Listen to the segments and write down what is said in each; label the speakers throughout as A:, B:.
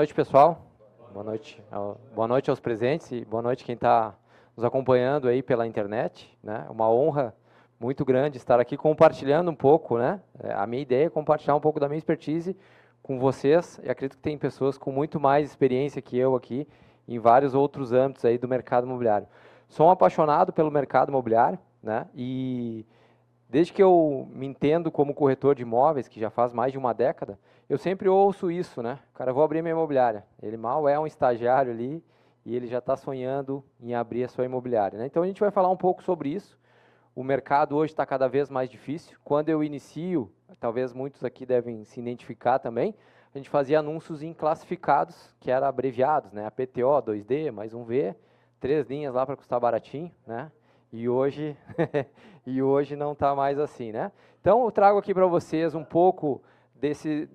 A: Noite, pessoal. Boa noite. Boa noite aos presentes e boa noite quem está nos acompanhando aí pela internet. Né? Uma honra muito grande estar aqui compartilhando um pouco, né? É, a minha ideia é compartilhar um pouco da minha expertise com vocês. E acredito que tem pessoas com muito mais experiência que eu aqui em vários outros âmbitos aí do mercado imobiliário. Sou um apaixonado pelo mercado imobiliário, né? E desde que eu me entendo como corretor de imóveis, que já faz mais de uma década, eu sempre ouço isso, né? Cara, vou abrir minha imobiliária. Ele mal é um estagiário ali e ele já está sonhando em abrir a sua imobiliária. Né? Então a gente vai falar um pouco sobre isso. O mercado hoje está cada vez mais difícil. Quando eu inicio, talvez muitos aqui devem se identificar também, a gente fazia anúncios em classificados, que eram abreviados, né? APTO, 2D, mais um V, três linhas lá para custar baratinho, né? E hoje, e hoje não está mais assim, né? Então eu trago aqui para vocês um pouco desse,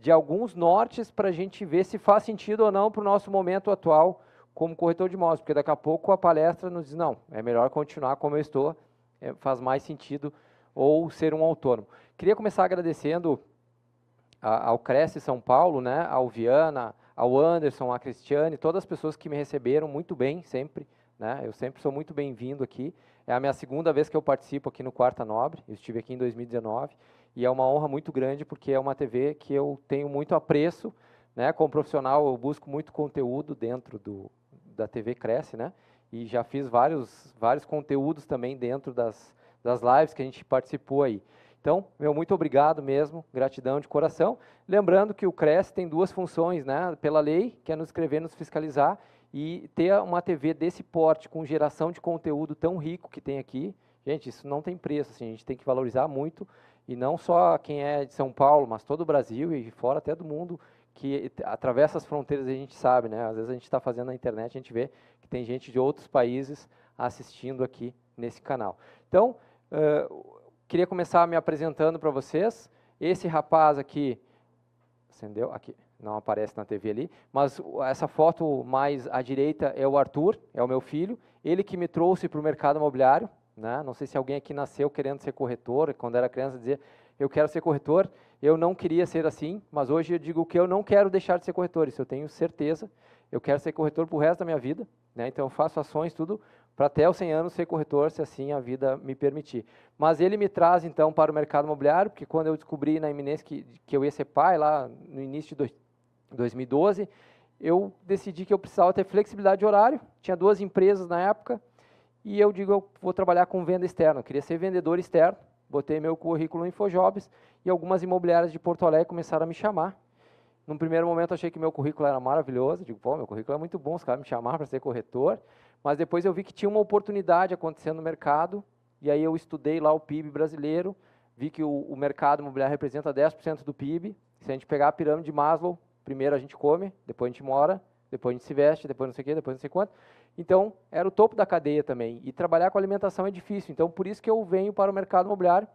A: de alguns nortes para a gente ver se faz sentido ou não para o nosso momento atual como corretor de imóveis, porque daqui a pouco a palestra nos diz, não, é melhor continuar como eu estou, é, faz mais sentido, ou ser um autônomo. Queria começar agradecendo a, ao Cresce São Paulo, né, ao Viana, ao Anderson, à Cristiane, todas as pessoas que me receberam muito bem sempre, né, eu sempre sou muito bem-vindo aqui, é a minha segunda vez que eu participo aqui no Quarta Nobre, eu estive aqui em 2019, e é uma honra muito grande porque é uma TV que eu tenho muito apreço, né? Como profissional eu busco muito conteúdo dentro do, da TV Cresce, né? E já fiz vários vários conteúdos também dentro das, das lives que a gente participou aí. Então, meu muito obrigado mesmo, gratidão de coração. Lembrando que o Cresce tem duas funções, né? Pela lei, que é nos escrever, nos fiscalizar e ter uma TV desse porte com geração de conteúdo tão rico que tem aqui. Gente, isso não tem preço, assim, a gente tem que valorizar muito e não só quem é de São Paulo, mas todo o Brasil e fora até do mundo que atravessa as fronteiras a gente sabe, né? Às vezes a gente está fazendo na internet, a gente vê que tem gente de outros países assistindo aqui nesse canal. Então, uh, queria começar me apresentando para vocês. Esse rapaz aqui, acendeu aqui, não aparece na TV ali, mas essa foto mais à direita é o Arthur, é o meu filho, ele que me trouxe para o mercado imobiliário. Né? Não sei se alguém aqui nasceu querendo ser corretor, quando era criança dizia, eu quero ser corretor. Eu não queria ser assim, mas hoje eu digo que eu não quero deixar de ser corretor, isso eu tenho certeza. Eu quero ser corretor para o resto da minha vida, né? então eu faço ações, tudo, para até os 100 anos ser corretor, se assim a vida me permitir. Mas ele me traz, então, para o mercado imobiliário, porque quando eu descobri na iminência que, que eu ia ser pai, lá no início de 2012, eu decidi que eu precisava ter flexibilidade de horário, tinha duas empresas na época, e eu digo, eu vou trabalhar com venda externa. Eu queria ser vendedor externo, botei meu currículo no InfoJobs e algumas imobiliárias de Porto Alegre começaram a me chamar. Num primeiro momento achei que meu currículo era maravilhoso, digo, pô, meu currículo é muito bom, os caras me chamaram para ser corretor, mas depois eu vi que tinha uma oportunidade acontecendo no mercado, e aí eu estudei lá o PIB brasileiro, vi que o, o mercado imobiliário representa 10% do PIB, se a gente pegar a pirâmide de Maslow, primeiro a gente come, depois a gente mora, depois a gente se veste, depois não sei o quê, depois não sei quanto, então, era o topo da cadeia também. E trabalhar com alimentação é difícil. Então, por isso que eu venho para o mercado imobiliário.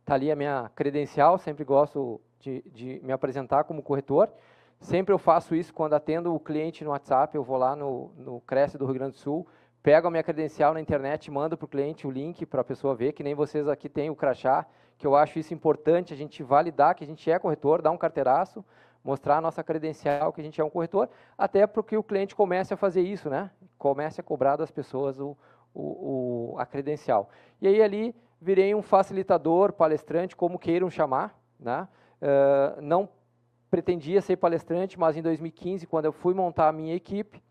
A: Está ali a minha credencial, sempre gosto de, de, me apresentar como corretor. Sempre eu faço isso quando atendo o cliente no WhatsApp, eu vou lá no, no Cresce do Rio Grande do Sul, pego a minha credencial na internet, mando para o cliente o link para a pessoa ver, que nem vocês aqui têm o crachá, que eu acho isso importante, a gente validar que a gente é corretor, dar um carteiraço, mostrar a nossa credencial que a gente é um corretor, até para que o cliente comece a fazer isso, né? Comece a cobrar das pessoas o, o, o, a credencial. E aí ali virei um facilitador, palestrante, como queiram chamar, né? Uh, não pretendia ser palestrante, mas em 2015, quando eu fui montar a minha equipe,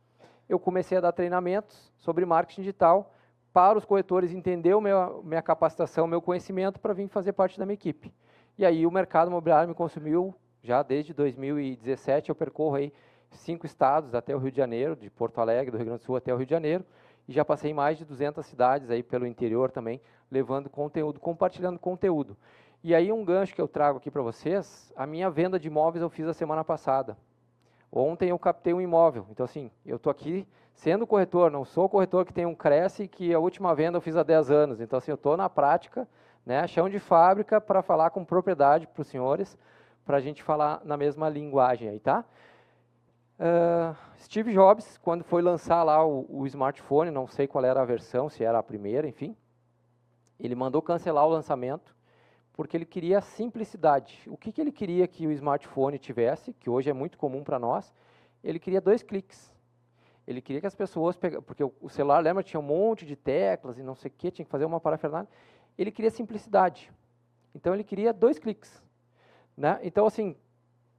A: eu comecei a dar treinamentos sobre marketing digital para os corretores entender meu, minha capacitação, meu conhecimento para vir fazer parte da minha equipe. E aí o mercado imobiliário me consumiu já desde 2017 eu percorro aí cinco estados até o Rio de Janeiro, de Porto Alegre, do Rio Grande do Sul até o Rio de Janeiro, e já passei em mais de 200 cidades aí pelo interior também, levando conteúdo, compartilhando conteúdo. E aí um gancho que eu trago aqui para vocês, a minha venda de imóveis eu fiz a semana passada. Ontem eu captei um imóvel, então assim, eu estou aqui sendo corretor, não sou corretor que tem um Cresce que a última venda eu fiz há 10 anos, então assim, eu estou na prática, né, chão de fábrica para falar com propriedade para os senhores, para a gente falar na mesma linguagem aí, tá? Uh, Steve Jobs, quando foi lançar lá o, o, smartphone, não sei qual era a versão, se era a primeira, enfim, ele mandou cancelar o lançamento, porque ele queria simplicidade. O que, que ele queria que o smartphone tivesse, que hoje é muito comum para nós? Ele queria dois cliques. Ele queria que as pessoas pegassem, porque o celular, lembra, tinha um monte de teclas e não sei o que, tinha que fazer uma parafernália. Ele queria simplicidade. Então ele queria dois cliques. Né? Então, assim,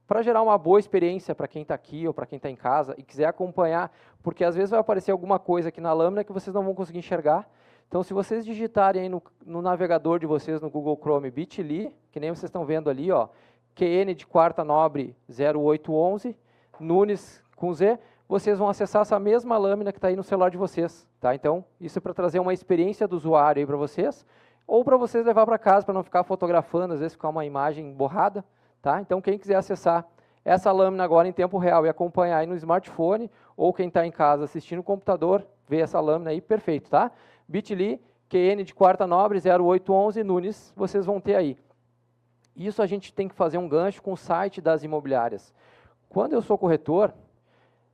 A: para gerar uma boa experiência para quem está aqui ou para quem está em casa e quiser acompanhar, porque às vezes vai aparecer alguma coisa aqui na lâmina que vocês não vão conseguir enxergar. Então, se vocês digitarem no, no, navegador de vocês, no Google Chrome, bit.ly, que nem vocês estão vendo ali, ó, QN de quarta nobre 0811, Nunes com Z, vocês vão acessar essa mesma lâmina que está aí no celular de vocês. Tá? Então, isso é para trazer uma experiência do usuário aí para vocês, ou para vocês levar para casa, para não ficar fotografando, às vezes ficar uma imagem borrada. Tá? Então, quem quiser acessar essa lâmina agora em tempo real e acompanhar aí no smartphone, ou quem está em casa assistindo no computador, vê essa lâmina aí, perfeito. Tá? Bit.ly, QN de quarta nobre, 0811, Nunes, vocês vão ter aí. Isso a gente tem que fazer um gancho com o site das imobiliárias. Quando eu sou corretor,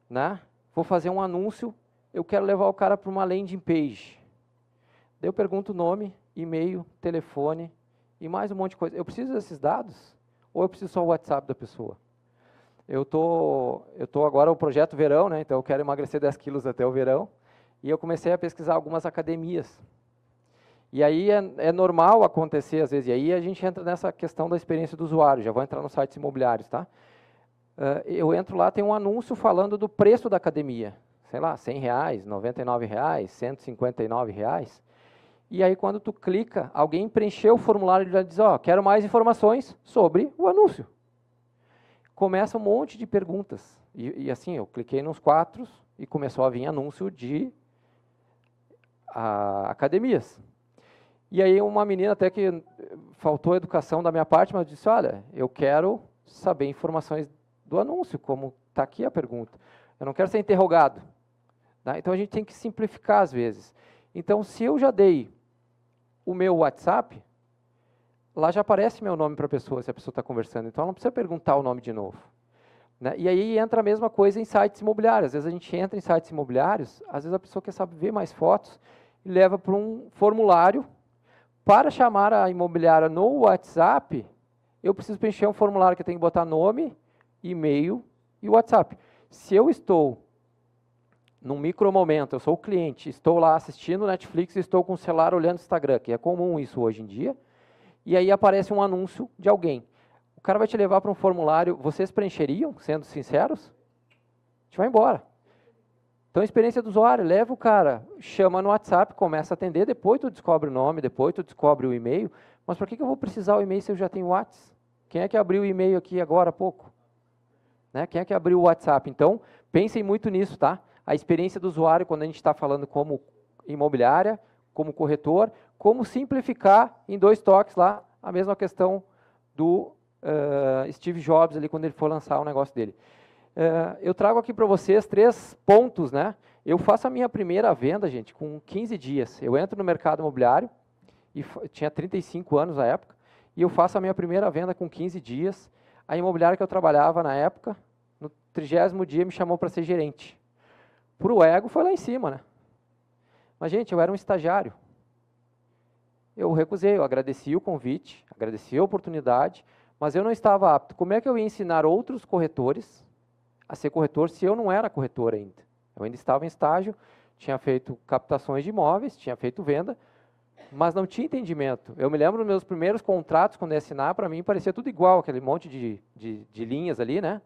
A: né, vou fazer um anúncio, eu quero levar o cara para uma landing page. Daí eu pergunto o nome, e-mail, telefone e mais um monte de coisa. Eu preciso desses dados? ou eu preciso só o WhatsApp da pessoa? Eu tô, eu tô agora o projeto verão, né? Então eu quero emagrecer 10 quilos até o verão. E eu comecei a pesquisar algumas academias. E aí é, é, normal acontecer às vezes. E aí a gente entra nessa questão da experiência do usuário. Já vou entrar nos sites imobiliários, tá? Uh, eu entro lá, tem um anúncio falando do preço da academia. Sei lá, 100 reais, 99 reais, 159 reais. E aí, quando tu clica, alguém preencheu o formulário e já diz, ó, oh, quero mais informações sobre o anúncio. Começa um monte de perguntas. E, e assim, eu cliquei nos quatro e começou a vir anúncio de a, academias. E aí uma menina até que faltou educação da minha parte, mas disse, olha, eu quero saber informações do anúncio, como está aqui a pergunta. Eu não quero ser interrogado. Tá? Então a gente tem que simplificar às vezes. Então, se eu já dei o meu WhatsApp, lá já aparece meu nome para a pessoa, se a pessoa está conversando. Então, ela não precisa perguntar o nome de novo. Né? E aí entra a mesma coisa em sites imobiliários. Às vezes a gente entra em sites imobiliários, às vezes a pessoa quer saber ver mais fotos e leva para um formulário. Para chamar a imobiliária no WhatsApp, eu preciso preencher um formulário que eu tenho que botar nome, e-mail e WhatsApp. Se eu estou num micro momento, eu sou o cliente, estou lá assistindo Netflix e estou com o celular olhando o Instagram, que é comum isso hoje em dia, e aí aparece um anúncio de alguém. O cara vai te levar para um formulário, vocês preencheriam, sendo sinceros? A gente vai embora. Então, experiência do usuário, leva o cara, chama no WhatsApp, começa a atender, depois tu descobre o nome, depois tu descobre o e-mail, mas para que, eu vou precisar o e-mail se eu já tenho o WhatsApp? Quem é que abriu o e-mail aqui agora há pouco? Né? Quem é que abriu o WhatsApp? Então, pensem muito nisso, tá? A experiência do usuário quando a gente está falando como imobiliária, como corretor, como simplificar em dois toques lá a mesma questão do uh, Steve Jobs ali quando ele for lançar o negócio dele. Uh, eu trago aqui para vocês três pontos, né? Eu faço a minha primeira venda, gente, com 15 dias. Eu entro no mercado imobiliário, e tinha 35 anos na época, e eu faço a minha primeira venda com 15 dias. A imobiliária que eu trabalhava na época, no trigésimo dia, me chamou para ser gerente. Para o ego foi lá em cima, né? Mas, gente, eu era um estagiário. Eu recusei, eu agradeci o convite, agradeci a oportunidade, mas eu não estava apto. Como é que eu ia ensinar outros corretores a ser corretor se eu não era corretor ainda? Eu ainda estava em estágio, tinha feito captações de imóveis, tinha feito venda, mas não tinha entendimento. Eu me lembro dos meus primeiros contratos, quando ia assinar, para mim parecia tudo igual, aquele monte de, de, de linhas ali, né?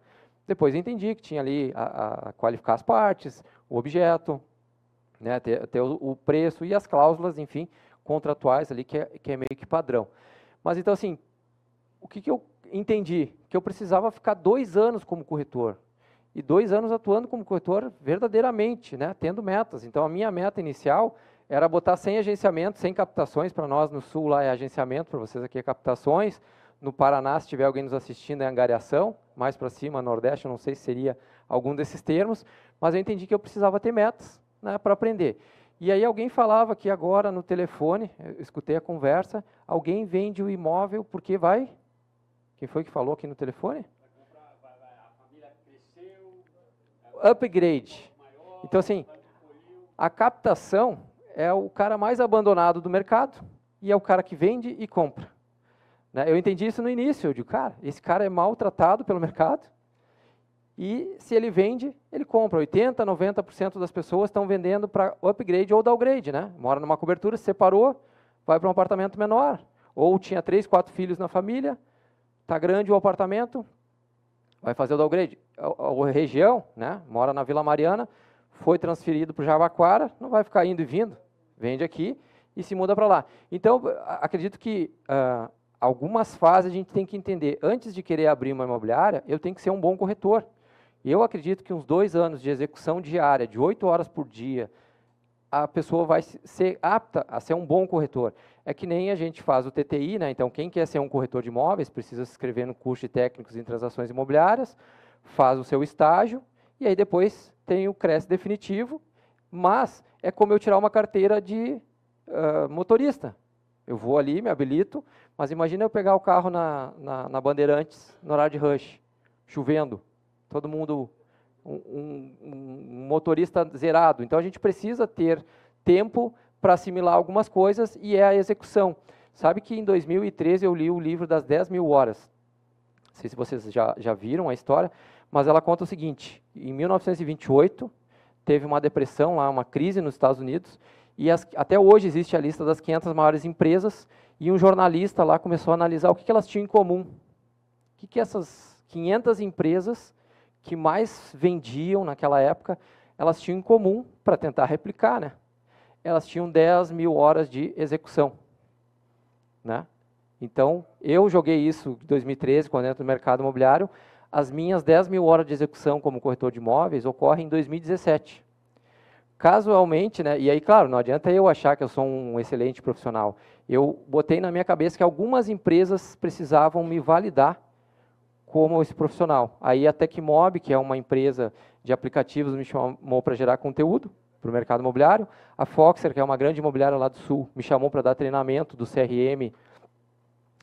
A: Depois entendi que tinha ali a, a qualificar as partes, o objeto, né, ter, o, o, preço e as cláusulas, enfim, contratuais ali, que é, que é meio que padrão. Mas então, assim, o que, que eu entendi? Que eu precisava ficar dois anos como corretor. E dois anos atuando como corretor verdadeiramente, né, tendo metas. Então, a minha meta inicial era botar 100 agenciamentos, 100 captações, para nós no Sul lá é agenciamento, para vocês aqui é captações, no Paraná, se tiver alguém nos assistindo, é angariação, mais para cima, Nordeste, eu não sei se seria algum desses termos, mas eu entendi que eu precisava ter metas né, para aprender. E aí alguém falava aqui agora no telefone, eu escutei a conversa, alguém vende o imóvel porque vai... Quem foi que falou aqui no telefone? Upgrade. Então, assim, a captação é o cara mais abandonado do mercado e é o cara que vende e compra. Né? Eu entendi isso no início, eu digo, cara, esse cara é maltratado pelo mercado, e se ele vende, ele compra. 80%, 90% das pessoas estão vendendo para upgrade ou downgrade. Né? Mora numa cobertura, se separou, vai para um apartamento menor. Ou tinha três, quatro filhos na família, está grande o apartamento, vai fazer o downgrade. A, a, região, né, mora na Vila Mariana, foi transferido para o Jabaquara, não vai ficar indo e vindo, vende aqui e se muda para lá. Então, acredito que uh, algumas fases a gente tem que entender. Antes de querer abrir uma imobiliária, eu tenho que ser um bom corretor. Eu acredito que uns dois anos de execução diária, de oito horas por dia, a pessoa vai ser apta a ser um bom corretor. É que nem a gente faz o TTI, né? então quem quer ser um corretor de imóveis precisa se inscrever no curso de técnicos em transações imobiliárias, faz o seu estágio, e aí depois tem o CRES definitivo, mas é como eu tirar uma carteira de uh, motorista. Eu vou ali, me habilito, mas imagina eu pegar o carro na, na, na Bandeirantes no horário de rush, chovendo todo mundo um, um, um motorista zerado. Então a gente precisa ter tempo para assimilar algumas coisas e é a execução. Sabe que em 2013 eu li o livro das 10 mil horas. Não sei se vocês já, já viram a história, mas ela conta o seguinte: em 1928 teve uma depressão lá, uma crise nos Estados Unidos, e as, até hoje existe a lista das 500 maiores empresas, e um jornalista lá começou a analisar o que, que elas tinham em comum. O que, que essas 500 empresas que mais vendiam naquela época, elas tinham em comum, para tentar replicar, né? elas tinham 10 mil horas de execução. Né? Então, eu joguei isso em 2013, quando entro no mercado imobiliário, as minhas 10 mil horas de execução como corretor de imóveis ocorrem em 2017. Casualmente, né, e aí, claro, não adianta eu achar que eu sou um excelente profissional. Eu botei na minha cabeça que algumas empresas precisavam me validar como esse profissional. Aí a Tecmob, que é uma empresa de aplicativos, me chamou para gerar conteúdo para o mercado imobiliário. A Foxer, que é uma grande imobiliária lá do Sul, me chamou para dar treinamento do CRM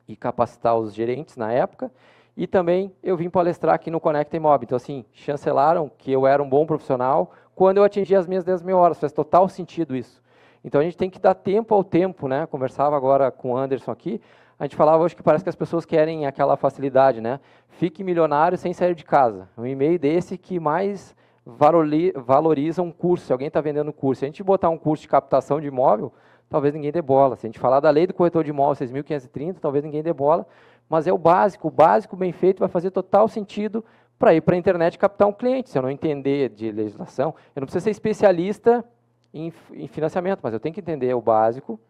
A: e capacitar os gerentes na época. E também eu vim palestrar aqui no Conecta Imob. Então, assim, chancelaram que eu era um bom profissional quando eu atingi as minhas 10 mil horas. Faz total sentido isso. Então, a gente tem que dar tempo ao tempo, né? Conversava agora com o Anderson aqui a gente falava hoje que parece que as pessoas querem aquela facilidade, né? Fique milionário sem sair de casa. Um e-mail desse que mais valoriza um curso. Se alguém está vendendo curso, se a gente botar um curso de captação de imóvel, talvez ninguém dê bola. Se a gente falar da lei do corretor de imóvel 6.530, talvez ninguém dê bola. Mas é o básico. O básico bem feito vai fazer total sentido para ir para a internet captar um cliente. Se eu não entender de legislação, eu não preciso ser especialista em, em financiamento, mas eu tenho que entender o básico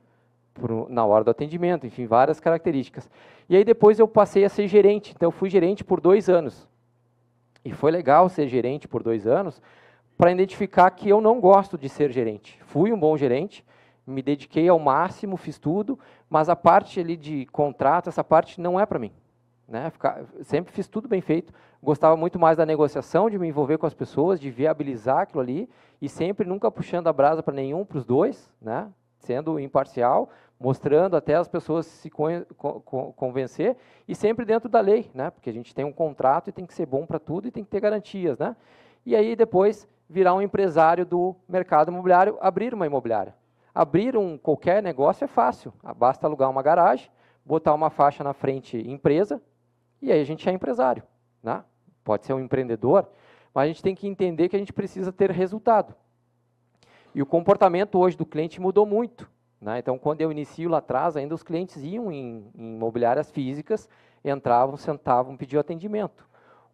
A: por, na hora do atendimento, enfim, várias características. E aí depois eu passei a ser gerente, então eu fui gerente por dois anos. E foi legal ser gerente por dois anos para identificar que eu não gosto de ser gerente. Fui um bom gerente, me dediquei ao máximo, fiz tudo, mas a parte ali de contrato, essa parte não é para mim. Né? Ficar, sempre fiz tudo bem feito, gostava muito mais da negociação, de me envolver com as pessoas, de viabilizar aquilo ali, e sempre nunca puxando a brasa para nenhum, para os dois, né? Sendo imparcial, mostrando até as pessoas se convencer e sempre dentro da lei, né? Porque a gente tem um contrato e tem que ser bom para tudo e tem que ter garantias, né? E aí depois virar um empresário do mercado imobiliário, abrir uma imobiliária. Abrir um qualquer negócio é fácil, basta alugar uma garagem, botar uma faixa na frente empresa e aí a gente é empresário, né? Pode ser um empreendedor, mas a gente tem que entender que a gente precisa ter resultado. E o comportamento hoje do cliente mudou muito. Né? Então, quando eu inicio lá atrás, ainda os clientes iam em, em imobiliárias físicas, entravam, sentavam, pediam atendimento.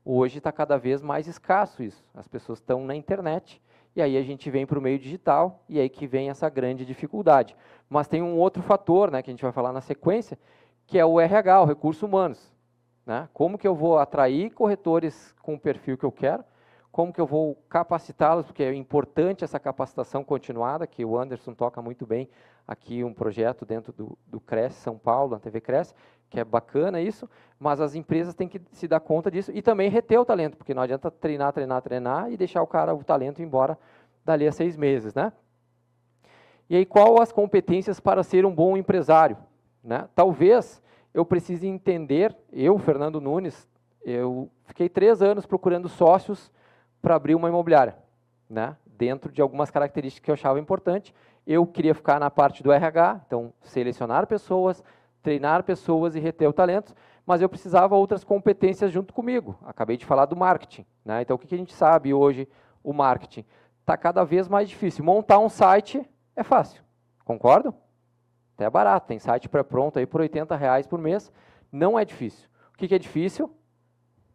A: Hoje está cada vez mais escasso isso. As pessoas estão na internet e aí a gente vem para o meio digital e aí que vem essa grande dificuldade. Mas tem um outro fator, né, que a gente vai falar na sequência, que é o RH, o recurso humanos. Né? Como que eu vou atrair corretores com o perfil que eu quero? Como que eu vou capacitá-los, porque é importante essa capacitação continuada, que o Anderson toca muito bem aqui um projeto dentro do, do Cresce São Paulo, a TV Cresce, que é bacana isso, mas as empresas têm que se dar conta disso e também reter o talento, porque não adianta treinar, treinar, treinar e deixar o cara, o talento, embora dali a seis meses, né? E aí, qual as competências para ser um bom empresário? Né? Talvez eu precise entender, eu, Fernando Nunes, eu fiquei três anos procurando sócios para abrir uma imobiliária, né? dentro de algumas características que eu achava importante. Eu queria ficar na parte do RH, então selecionar pessoas, treinar pessoas e reter o talento, mas eu precisava outras competências junto comigo. Acabei de falar do marketing. Né? Então, o que a gente sabe hoje, o marketing? Está cada vez mais difícil. Montar um site é fácil, concordo? Até barato, tem site pré-pronto aí por 80 reais por mês, não é difícil. O que é difícil?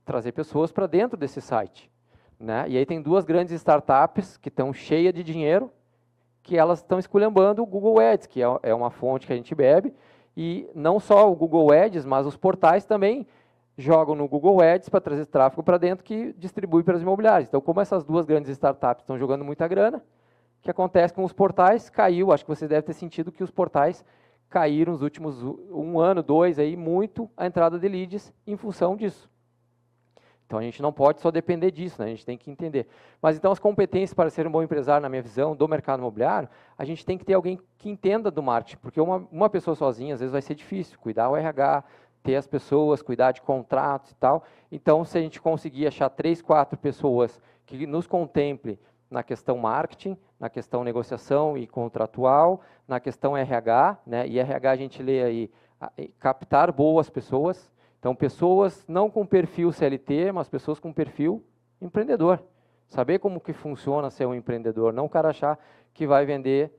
A: Trazer pessoas para dentro desse site. Né? E aí tem duas grandes startups que estão cheias de dinheiro, que elas estão esculhambando o Google Ads, que é, é uma fonte que a gente bebe, e não só o Google Ads, mas os portais também jogam no Google Ads para trazer tráfego para dentro que distribui para as imobiliárias. Então, como essas duas grandes startups estão jogando muita grana, o que acontece com os portais? Caiu, acho que você deve ter sentido que os portais caíram nos últimos um ano, dois, aí, muito a entrada de leads em função disso. Então a gente não pode só depender disso, né? a gente tem que entender. Mas então as competências para ser um bom empresário, na minha visão, do mercado imobiliário, a gente tem que ter alguém que entenda do marketing, porque uma, uma pessoa sozinha às vezes vai ser difícil, cuidar o RH, ter as pessoas, cuidar de contratos e tal. Então se a gente conseguir achar três, quatro pessoas que nos contemple na questão marketing, na questão negociação e contratual, na questão RH, né? e RH a gente lê aí, captar boas pessoas, então, pessoas não com perfil CLT, mas pessoas com perfil empreendedor. Saber como que funciona ser um empreendedor, não o cara achar que vai vender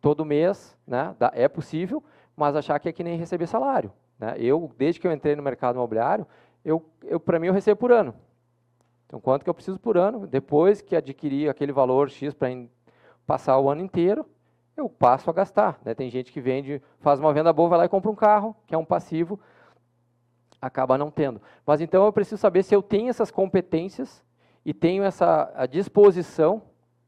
A: todo mês, né? é possível, mas achar que é que nem receber salário. Né? Eu, desde que eu entrei no mercado imobiliário, eu, eu para mim eu recebo por ano. Então, quanto que eu preciso por ano? Depois que adquirir aquele valor X para passar o ano inteiro, eu passo a gastar. Né? Tem gente que vende, faz uma venda boa, vai lá e compra um carro, que é um passivo, acaba não tendo. Mas então eu preciso saber se eu tenho essas competências e tenho essa disposição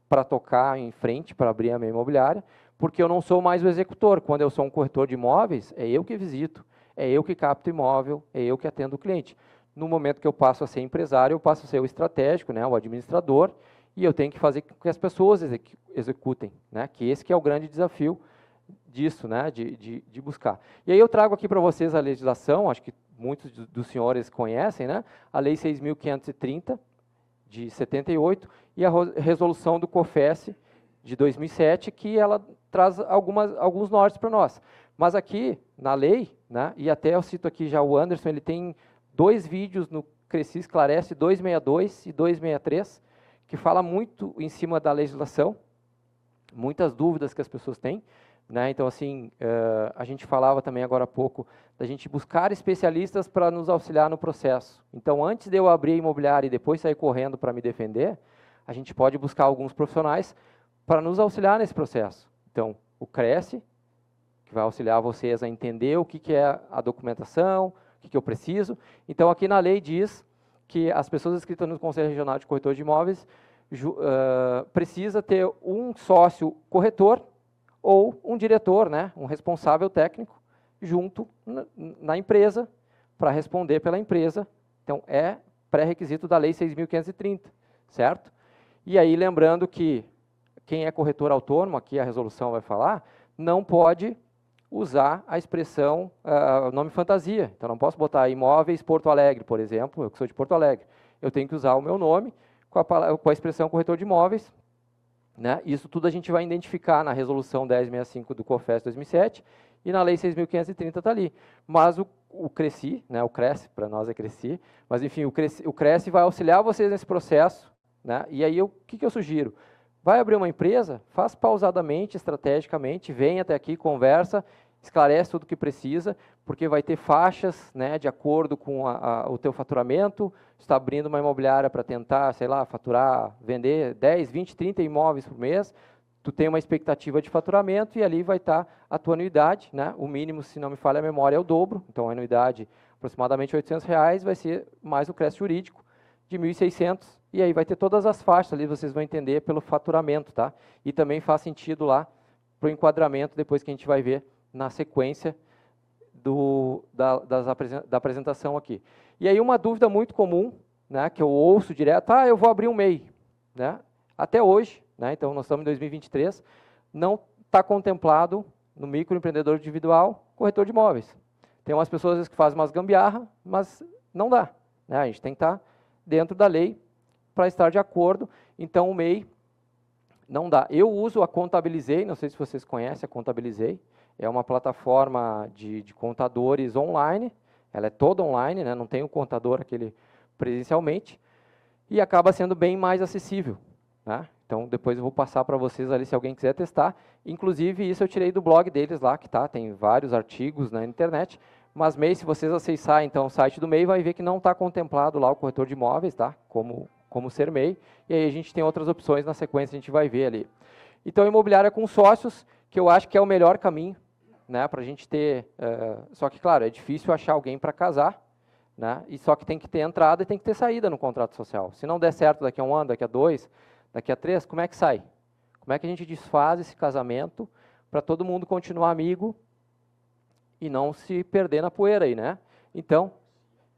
A: para tocar em frente, para abrir a minha imobiliária, porque eu não sou mais o executor. Quando eu sou um corretor de imóveis, é eu que visito, é eu que capto imóvel, é eu que atendo o cliente. No momento que eu passo a ser empresário, eu passo a ser o estratégico, né, o administrador, e eu tenho que fazer com que as pessoas executem, né, que esse que é o grande desafio disso, né, de, de, de buscar. E aí eu trago aqui para vocês a legislação, acho que muitos dos senhores conhecem, né? a Lei 6.530, de 78, e a resolução do COFES, de 2007, que ela traz algumas, alguns nortes para nós. Mas aqui, na lei, né, e até eu cito aqui já o Anderson, ele tem dois vídeos no Cresci Esclarece 262 e 263, que fala muito em cima da legislação, muitas dúvidas que as pessoas têm, né? Então, assim, uh, a gente falava também agora há pouco da gente buscar especialistas para nos auxiliar no processo. Então, antes de eu abrir a imobiliária e depois sair correndo para me defender, a gente pode buscar alguns profissionais para nos auxiliar nesse processo. Então, o Cresce, que vai auxiliar vocês a entender o que, que é a documentação, o que, que eu preciso. Então, aqui na lei diz que as pessoas inscritas no Conselho Regional de Corretor de Imóveis uh, precisa ter um sócio corretor ou um diretor, né, um responsável técnico, junto na, empresa, para responder pela empresa. Então, é pré-requisito da Lei 6.530, certo? E aí, lembrando que quem é corretor autônomo, aqui a resolução vai falar, não pode usar a expressão, uh, nome fantasia. Então, não posso botar imóveis Porto Alegre, por exemplo, eu que sou de Porto Alegre. Eu tenho que usar o meu nome com a, com a expressão corretor de imóveis, né? Isso tudo a gente vai identificar na resolução 1065 do COFES 2007 e na lei 6.530 está ali. Mas o, o Cresci, né, o Cresce, para nós é Cresci, mas enfim, o Cresci, o Cresce vai auxiliar vocês nesse processo. Né? E aí, o que, que eu sugiro? Vai abrir uma empresa, faz pausadamente, estrategicamente, vem até aqui, conversa, esclarece tudo o que precisa, porque vai ter faixas né, de acordo com a, a, o teu faturamento, está abrindo uma imobiliária para tentar, sei lá, faturar, vender 10, 20, 30 imóveis por mês, tu tem uma expectativa de faturamento e ali vai estar tá a tua anuidade, né? o mínimo, se não me falha a memória, é o dobro, então a anuidade aproximadamente 800 reais vai ser mais o crédito jurídico de 1.600 e aí vai ter todas as faixas ali, vocês vão entender pelo faturamento, tá? E também faz sentido lá para o enquadramento, depois que a gente vai ver na sequência do, da, das, da apresentação aqui. E aí uma dúvida muito comum, né, que eu ouço direto, ah, eu vou abrir um MEI. Né? Até hoje, né, então nós estamos em 2023, não está contemplado no microempreendedor individual corretor de imóveis. Tem umas pessoas que fazem umas gambiarra, mas não dá. Né? A gente tem que estar tá dentro da lei para estar de acordo. Então, o MEI não dá. Eu uso a Contabilizei, não sei se vocês conhecem a Contabilizei, é uma plataforma de, de contadores online, ela é toda online, né? não tem o contador aquele presencialmente, e acaba sendo bem mais acessível. Né? Então, depois eu vou passar para vocês ali, se alguém quiser testar. Inclusive, isso eu tirei do blog deles lá, que tá, tem vários artigos na internet, mas MEI, se vocês acessarem então, o site do MEI, vai ver que não está contemplado lá o corretor de imóveis, tá? como, como ser MEI, e aí a gente tem outras opções na sequência, a gente vai ver ali. Então, imobiliária com sócios, que eu acho que é o melhor caminho, né, para a gente ter, uh, só que, claro, é difícil achar alguém para casar, né, e só que tem que ter entrada e tem que ter saída no contrato social. Se não der certo daqui a um ano, daqui a dois, daqui a três, como é que sai? Como é que a gente desfaz esse casamento para todo mundo continuar amigo e não se perder na poeira aí, né? Então,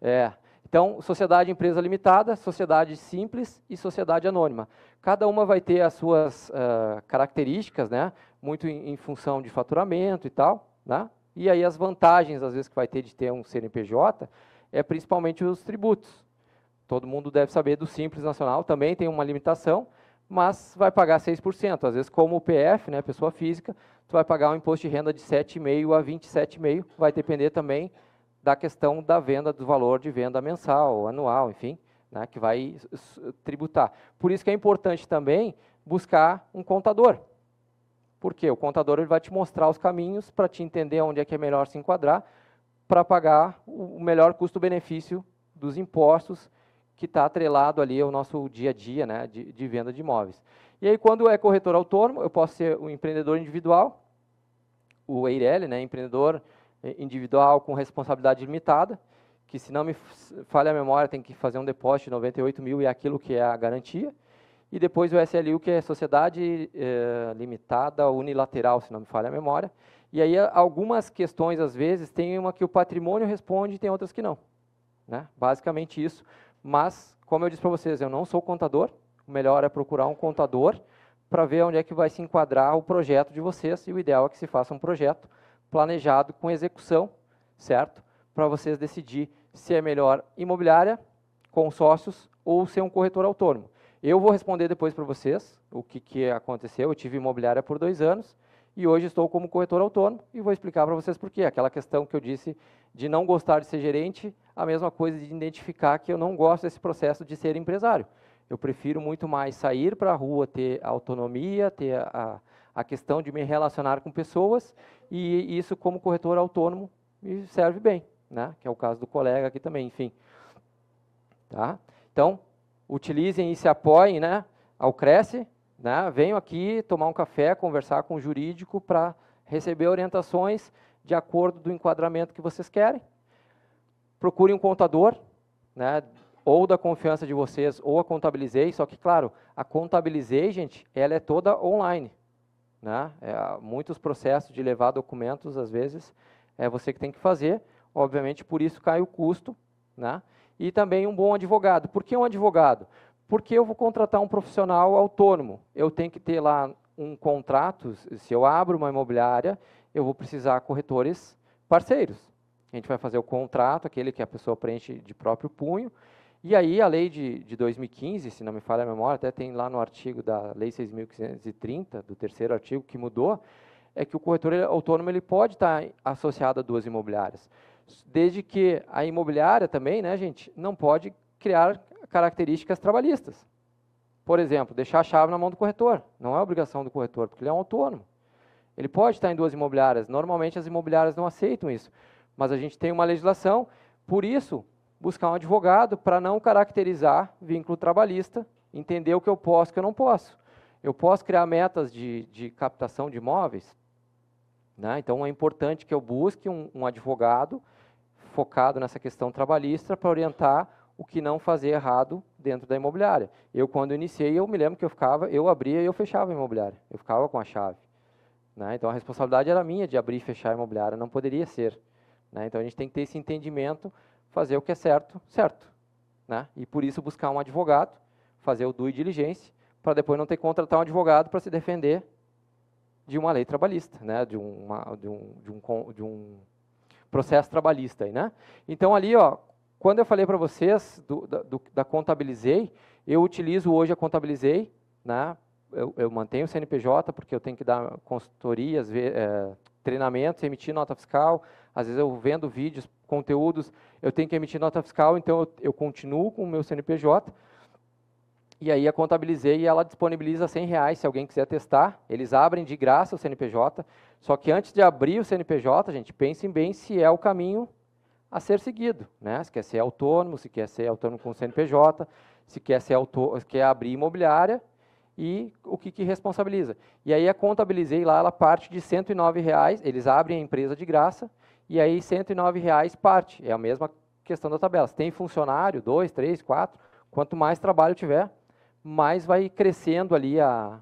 A: é, então, sociedade empresa limitada, sociedade simples e sociedade anônima. Cada uma vai ter as suas uh, características, né? Muito em, em, função de faturamento e tal. Né? E aí as vantagens, às vezes, que vai ter de ter um CNPJ é principalmente os tributos. Todo mundo deve saber do Simples Nacional, também tem uma limitação, mas vai pagar 6%. Às vezes, como o PF, né, pessoa física, tu vai pagar um imposto de renda de 7,5% a 27,5%, vai depender também da questão da venda, do valor de venda mensal, anual, enfim, né, que vai tributar. Por isso que é importante também buscar um contador. Porque o contador ele vai te mostrar os caminhos para te entender onde é que é melhor se enquadrar, para pagar o melhor custo-benefício dos impostos que está atrelado ali ao nosso dia a dia né, de, de venda de imóveis. E aí, quando é corretor autônomo, eu posso ser um empreendedor individual, o EIRELI, né, empreendedor individual com responsabilidade limitada, que se não me falha a memória tem que fazer um depósito de 98 mil e é aquilo que é a garantia. E depois o SLU, que é Sociedade eh, Limitada Unilateral, se não me falha a memória. E aí algumas questões, às vezes, tem uma que o patrimônio responde e tem outras que não. Né? Basicamente isso. Mas, como eu disse para vocês, eu não sou contador. O melhor é procurar um contador para ver onde é que vai se enquadrar o projeto de vocês. E o ideal é que se faça um projeto planejado com execução, certo? Para vocês decidir se é melhor imobiliária, com sócios, ou ser um corretor autônomo. Eu vou responder depois para vocês o que, que aconteceu. Eu tive imobiliária por dois anos e hoje estou como corretor autônomo e vou explicar para vocês por quê. Aquela questão que eu disse de não gostar de ser gerente, a mesma coisa de identificar que eu não gosto desse processo de ser empresário. Eu prefiro muito mais sair para a rua, ter autonomia, ter a, a questão de me relacionar com pessoas e isso como corretor autônomo me serve bem, né? que é o caso do colega aqui também, enfim. Tá? Então, utilizem e se apoiem né, ao Cresce, né? venham aqui tomar um café, conversar com o jurídico para receber orientações de acordo do enquadramento que vocês querem. Procurem um contador, né, ou da confiança de vocês, ou a Contabilizei, só que, claro, a Contabilizei, gente, ela é toda online. Né? É, muitos processos de levar documentos, às vezes, é você que tem que fazer. Obviamente, por isso cai o custo. Né? E também um bom advogado. Por que um advogado? Porque eu vou contratar um profissional autônomo. Eu tenho que ter lá um contrato. Se eu abro uma imobiliária, eu vou precisar corretores parceiros. A gente vai fazer o contrato, aquele que a pessoa preenche de próprio punho, e aí a lei de, de 2015, se não me falha a memória, até tem lá no artigo da lei 6.530, do terceiro artigo, que mudou, é que o corretor autônomo ele pode estar associado a duas imobiliárias, desde que a imobiliária também, né, gente, não pode criar características trabalhistas. Por exemplo, deixar a chave na mão do corretor, não é obrigação do corretor, porque ele é um autônomo. Ele pode estar em duas imobiliárias, normalmente as imobiliárias não aceitam isso, mas a gente tem uma legislação, por isso buscar um advogado para não caracterizar vínculo trabalhista, entender o que eu posso e o que eu não posso. Eu posso criar metas de, de captação de imóveis, né? então é importante que eu busque um, um advogado focado nessa questão trabalhista para orientar o que não fazer errado dentro da imobiliária. Eu, quando iniciei, eu me lembro que eu ficava, eu abria e eu fechava a imobiliária. Eu ficava com a chave. Né? Então, a responsabilidade era minha de abrir e fechar a imobiliária, não poderia ser. Né? Então, a gente tem que ter esse entendimento fazer o que é certo, certo. Né? E por isso buscar um advogado, fazer o due diligência, para depois não ter que contratar um advogado para se defender de uma lei trabalhista, né? de, uma, de, um, de, um, de um processo trabalhista. Aí, né? Então, ali, ó, quando eu falei para vocês do, da, do, da Contabilizei, eu utilizo hoje a Contabilizei, né? eu, eu mantenho o CNPJ, porque eu tenho que dar consultorias, é, treinamentos, emitir nota fiscal, às vezes eu vendo vídeos, conteúdos, eu tenho que emitir nota fiscal, então eu, eu continuo com o meu CNPJ, e aí a contabilizei ela disponibiliza 100 reais se alguém quiser testar. Eles abrem de graça o CNPJ. Só que antes de abrir o CNPJ, gente, pensem bem se é o caminho a ser seguido. Né? Se quer ser autônomo, se quer ser autônomo com o CNPJ, se quer, ser auto, quer abrir imobiliária e o que, que responsabiliza. E aí a contabilizei lá, ela parte de 109 reais, eles abrem a empresa de graça, e aí 109 reais parte. É a mesma questão da tabela. Se tem funcionário, dois, três, quatro, quanto mais trabalho tiver, mais vai crescendo ali a,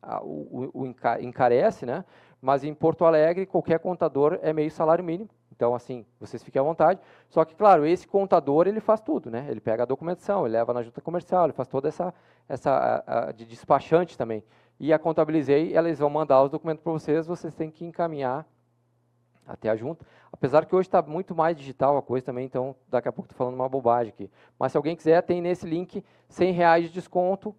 A: a o, o, encarece, né? Mas em Porto Alegre, qualquer contador é meio salário mínimo. Então, assim, vocês fiquem à vontade. Só que, claro, esse contador, ele faz tudo, né? Ele pega a documentação, ele leva na junta comercial, ele faz toda essa, essa a, a, de despachante também. E a contabilizei, eles vão mandar os documentos para vocês, vocês têm que encaminhar até a junta. Apesar que hoje está muito mais digital a coisa também, então daqui a pouco estou falando uma bobagem aqui. Mas se alguém quiser, tem nesse link 100 reais de desconto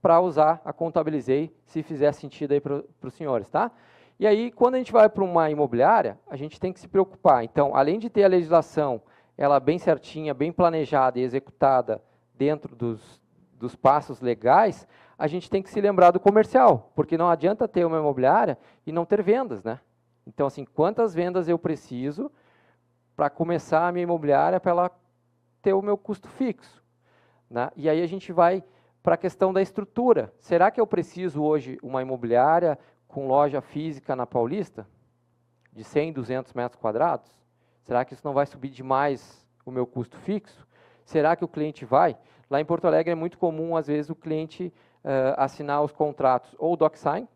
A: para usar a Contabilizei, se fizer sentido aí para os senhores, tá? E aí, quando a gente vai para uma imobiliária, a gente tem que se preocupar. Então, além de ter a legislação, ela bem certinha, bem planejada e executada dentro dos, dos passos legais, a gente tem que se lembrar do comercial, porque não adianta ter uma imobiliária e não ter vendas, né? Então, assim, quantas vendas eu preciso para começar a minha imobiliária para ela ter o meu custo fixo? Né? E aí a gente vai para a questão da estrutura. Será que eu preciso hoje uma imobiliária com loja física na Paulista? De 100, 200 metros quadrados? Será que isso não vai subir demais o meu custo fixo? Será que o cliente vai? Lá em Porto Alegre é muito comum, às vezes, o cliente uh, assinar os contratos ou DocSign,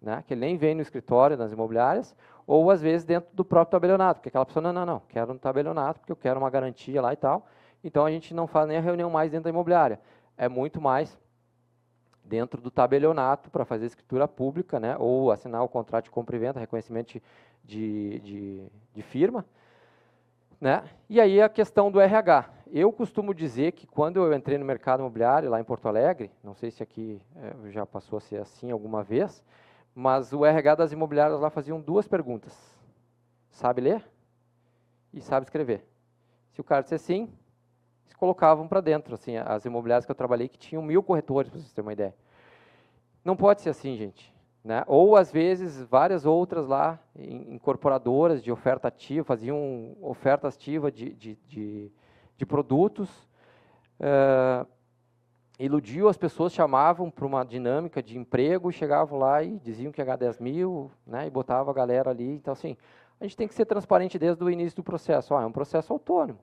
A: né, que ele nem vem no escritório, nas imobiliárias, ou às vezes dentro do próprio tabelionato, porque aquela pessoa, não, não, não, quero no tabelionato, porque eu quero uma garantia lá e tal. Então a gente não faz nem a reunião mais dentro da imobiliária. É muito mais dentro do tabelionato para fazer escritura pública, né, ou assinar o contrato de compra e venda, reconhecimento de, de, de firma. Né? E aí a questão do RH. Eu costumo dizer que quando eu entrei no mercado imobiliário lá em Porto Alegre, não sei se aqui é, já passou a ser assim alguma vez, mas o RH das imobiliárias lá faziam duas perguntas. Sabe ler? E sabe escrever. Se o cara dissesse sim, eles colocavam para dentro. Assim, as imobiliárias que eu trabalhei que tinham mil corretores, para vocês terem uma ideia. Não pode ser assim, gente. Né? Ou, às vezes, várias outras lá, incorporadoras de oferta ativa, faziam oferta ativa de, de, de, de produtos. Uh, iludiu as pessoas, chamavam para uma dinâmica de emprego, chegavam lá e diziam que ia ganhar 10 mil, né, e botava a galera ali. Então, assim, a gente tem que ser transparente desde o início do processo. Ah, é um processo autônomo.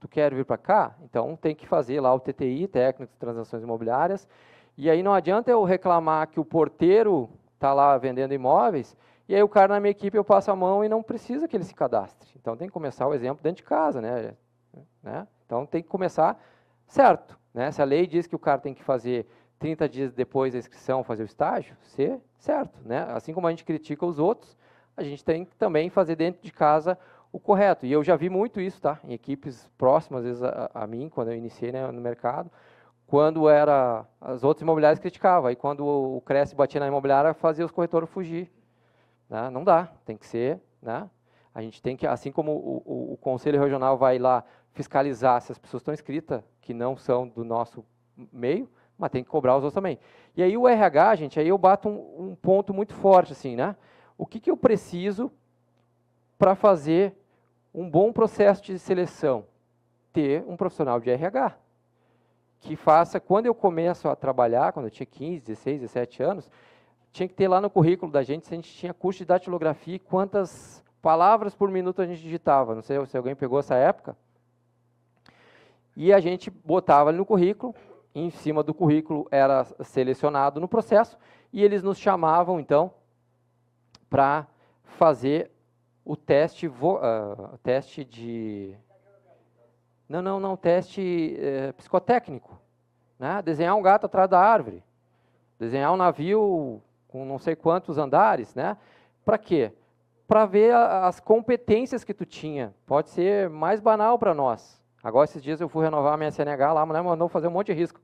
A: Tu quer vir para cá? Então, tem que fazer lá o TTI, Técnico de Transações Imobiliárias, e aí não adianta eu reclamar que o porteiro está lá vendendo imóveis, e aí o cara na minha equipe eu passo a mão e não precisa que ele se cadastre. Então, tem que começar o exemplo dentro de casa, né? né? Então, tem que começar certo. Né? Se a lei diz que o cara tem que fazer 30 dias depois da inscrição fazer o estágio, ser certo. Né? Assim como a gente critica os outros, a gente tem que também fazer dentro de casa o correto. E eu já vi muito isso, tá? Em equipes próximas, às vezes, a, a mim, quando eu iniciei né, no mercado, quando era as outras imobiliárias criticavam, aí quando o Cresce batia na imobiliária, fazia os corretores fugir. Né? Não dá, tem que ser, né? A gente tem que, assim como o, o, o Conselho Regional vai lá fiscalizar se as pessoas estão inscritas, que não são do nosso meio, mas tem que cobrar os outros também. E aí o RH, gente, aí eu bato um, um ponto muito forte, assim, né? O que, que eu preciso para fazer um bom processo de seleção? Ter um profissional de RH que faça, quando eu começo a trabalhar, quando eu tinha 15, 16, 17 anos, tinha que ter lá no currículo da gente se a gente tinha curso de datilografia quantas palavras por minuto a gente digitava. Não sei se alguém pegou essa época. E a gente botava ali no currículo, em cima do currículo era selecionado no processo, e eles nos chamavam, então, para fazer o teste, uh, teste de... Não, não, não, teste uh, psicotécnico. Né? Desenhar um gato atrás da árvore. Desenhar um navio com não sei quantos andares, né? Para quê? Para ver a, as competências que tu tinha. Pode ser mais banal para nós. Agora, esses dias eu fui renovar a minha CNH lá, a mulher mandou fazer um monte de risco.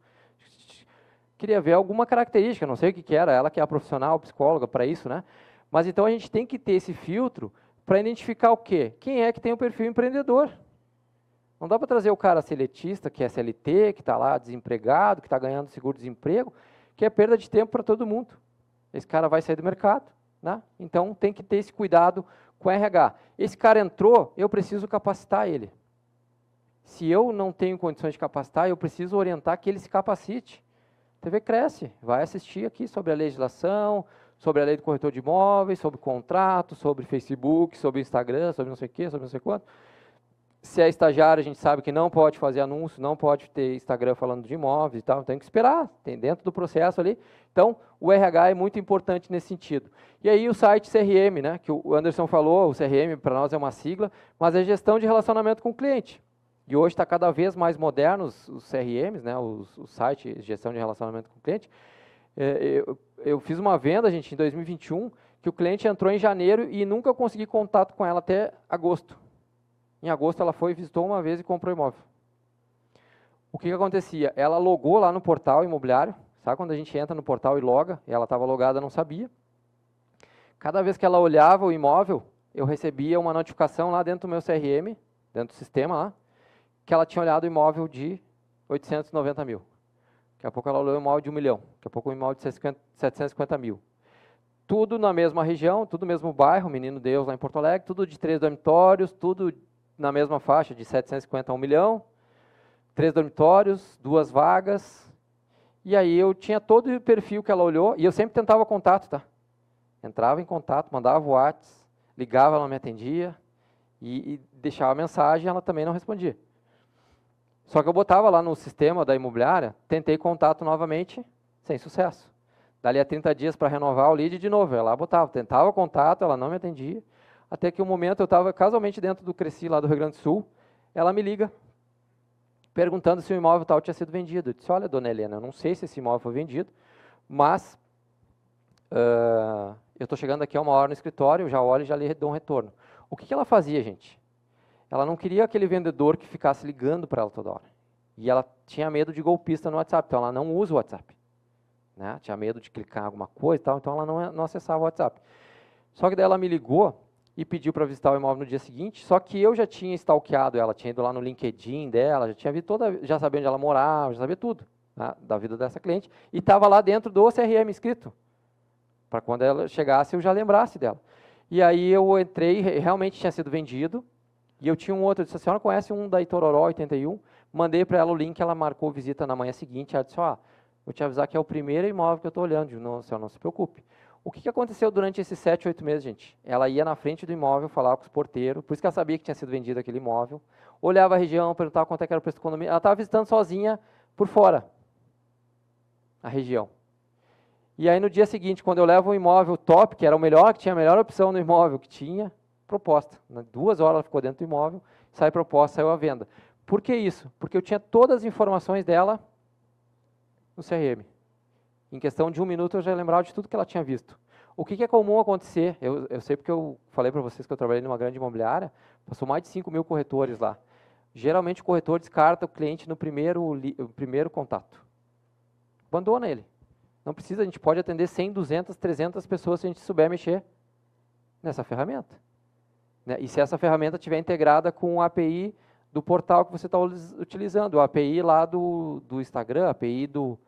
A: Queria ver alguma característica, não sei o que, que era, ela que é a profissional, psicóloga para isso, né? Mas então a gente tem que ter esse filtro para identificar o quê? Quem é que tem o perfil empreendedor? Não dá para trazer o cara seletista, que é CLT, que está lá desempregado, que está ganhando seguro-desemprego, que é perda de tempo para todo mundo. Esse cara vai sair do mercado. Né? Então tem que ter esse cuidado com o RH. Esse cara entrou, eu preciso capacitar ele. Se eu não tenho condições de capacitar, eu preciso orientar que ele se capacite. A TV cresce, vai assistir aqui sobre a legislação, sobre a lei do corretor de imóveis, sobre contrato, sobre Facebook, sobre Instagram, sobre não sei o quê, sobre não sei quanto. Se é estagiário, a gente sabe que não pode fazer anúncio, não pode ter Instagram falando de imóveis e tal, tem que esperar, tem dentro do processo ali. Então, o RH é muito importante nesse sentido. E aí o site CRM, né, que o Anderson falou, o CRM para nós é uma sigla, mas é gestão de relacionamento com o cliente. E hoje está cada vez mais moderno os, CRMs, né, os sites de gestão de relacionamento com o cliente. É, eu, eu fiz uma venda, gente, em 2021, que o cliente entrou em janeiro e nunca consegui contato com ela até agosto. Em agosto ela foi, visitou uma vez e comprou imóvel. O que, que acontecia? Ela logou lá no portal imobiliário, sabe quando a gente entra no portal e loga, ela estava logada, não sabia. Cada vez que ela olhava o imóvel, eu recebia uma notificação lá dentro do meu CRM, dentro do sistema lá, que ela tinha olhado o imóvel de 890 mil. Daqui a pouco ela olhou um imóvel de 1 milhão, daqui a pouco um imóvel de 750 mil. Tudo na mesma região, tudo no mesmo bairro, Menino Deus lá em Porto Alegre, tudo de três dormitórios, tudo na mesma faixa, de 750 a 1 milhão, três dormitórios, duas vagas. E aí eu tinha todo o perfil que ela olhou, e eu sempre tentava contato, tá? Entrava em contato, mandava WhatsApp, ligava, ela me atendia, e, e deixava mensagem, ela também não respondia. Só que eu botava lá no sistema da imobiliária, tentei contato novamente, sem sucesso. Dali a 30 dias para renovar o lead de novo, ela botava, tentava contato, ela não me atendia. Até que um momento eu estava casualmente dentro do Cresci, lá do Rio Grande do Sul, ela me liga, perguntando se o imóvel tal tinha sido vendido. Eu disse, olha, dona Helena, eu não sei se esse imóvel foi vendido, mas uh, eu estou chegando aqui a uma hora no escritório, eu já olho e já lhe dou um retorno. O que, que ela fazia, gente? Ela não queria aquele vendedor que ficasse ligando para ela toda hora. E ela tinha medo de golpista no WhatsApp, então ela não usa o WhatsApp. Né? Tinha medo de clicar em alguma coisa e tal, então ela não, não acessava o WhatsApp. Só que daí ela me ligou e pediu para visitar o imóvel no dia seguinte, só que eu já tinha stalkeado ela, tinha ido lá no LinkedIn dela, já tinha visto toda, já sabia onde ela morava, já sabia tudo né, da vida dessa cliente, e estava lá dentro do CRM escrito, para quando ela chegasse eu já lembrasse dela. E aí eu entrei, realmente tinha sido vendido, e eu tinha um outro, eu disse, a senhora conhece um da Itororó 81? Mandei para ela o link, ela marcou visita na manhã seguinte, ela disse, ó, oh, vou te avisar que é o primeiro imóvel que eu estou olhando, não, a senhora não se preocupe. O que, aconteceu durante esses sete, oito meses, gente? Ela ia na frente do imóvel, falava com os porteiros, por isso que ela sabia que tinha sido vendido aquele imóvel, olhava a região, perguntava quanto é era o preço do condomínio. Ela estava visitando sozinha por fora a região. E aí no dia seguinte, quando eu levo um imóvel top, que era o melhor, que tinha a melhor opção no imóvel que tinha, proposta. Duas horas ela ficou dentro do imóvel, sai proposta, saiu a venda. Por que isso? Porque eu tinha todas as informações dela no CRM. Em questão de um minuto eu já lembrava de tudo que ela tinha visto. O que, que é comum acontecer? Eu, eu sei porque eu falei para vocês que eu trabalhei numa grande imobiliária, passou mais de 5 mil corretores lá. Geralmente o corretor descarta o cliente no primeiro, primeiro contato. Abandona ele. Não precisa, a gente pode atender 100, 200, 300 pessoas se a gente souber mexer nessa ferramenta. Né? E se essa ferramenta estiver integrada com a API do portal que você está utilizando, a API lá do, do Instagram, a API do,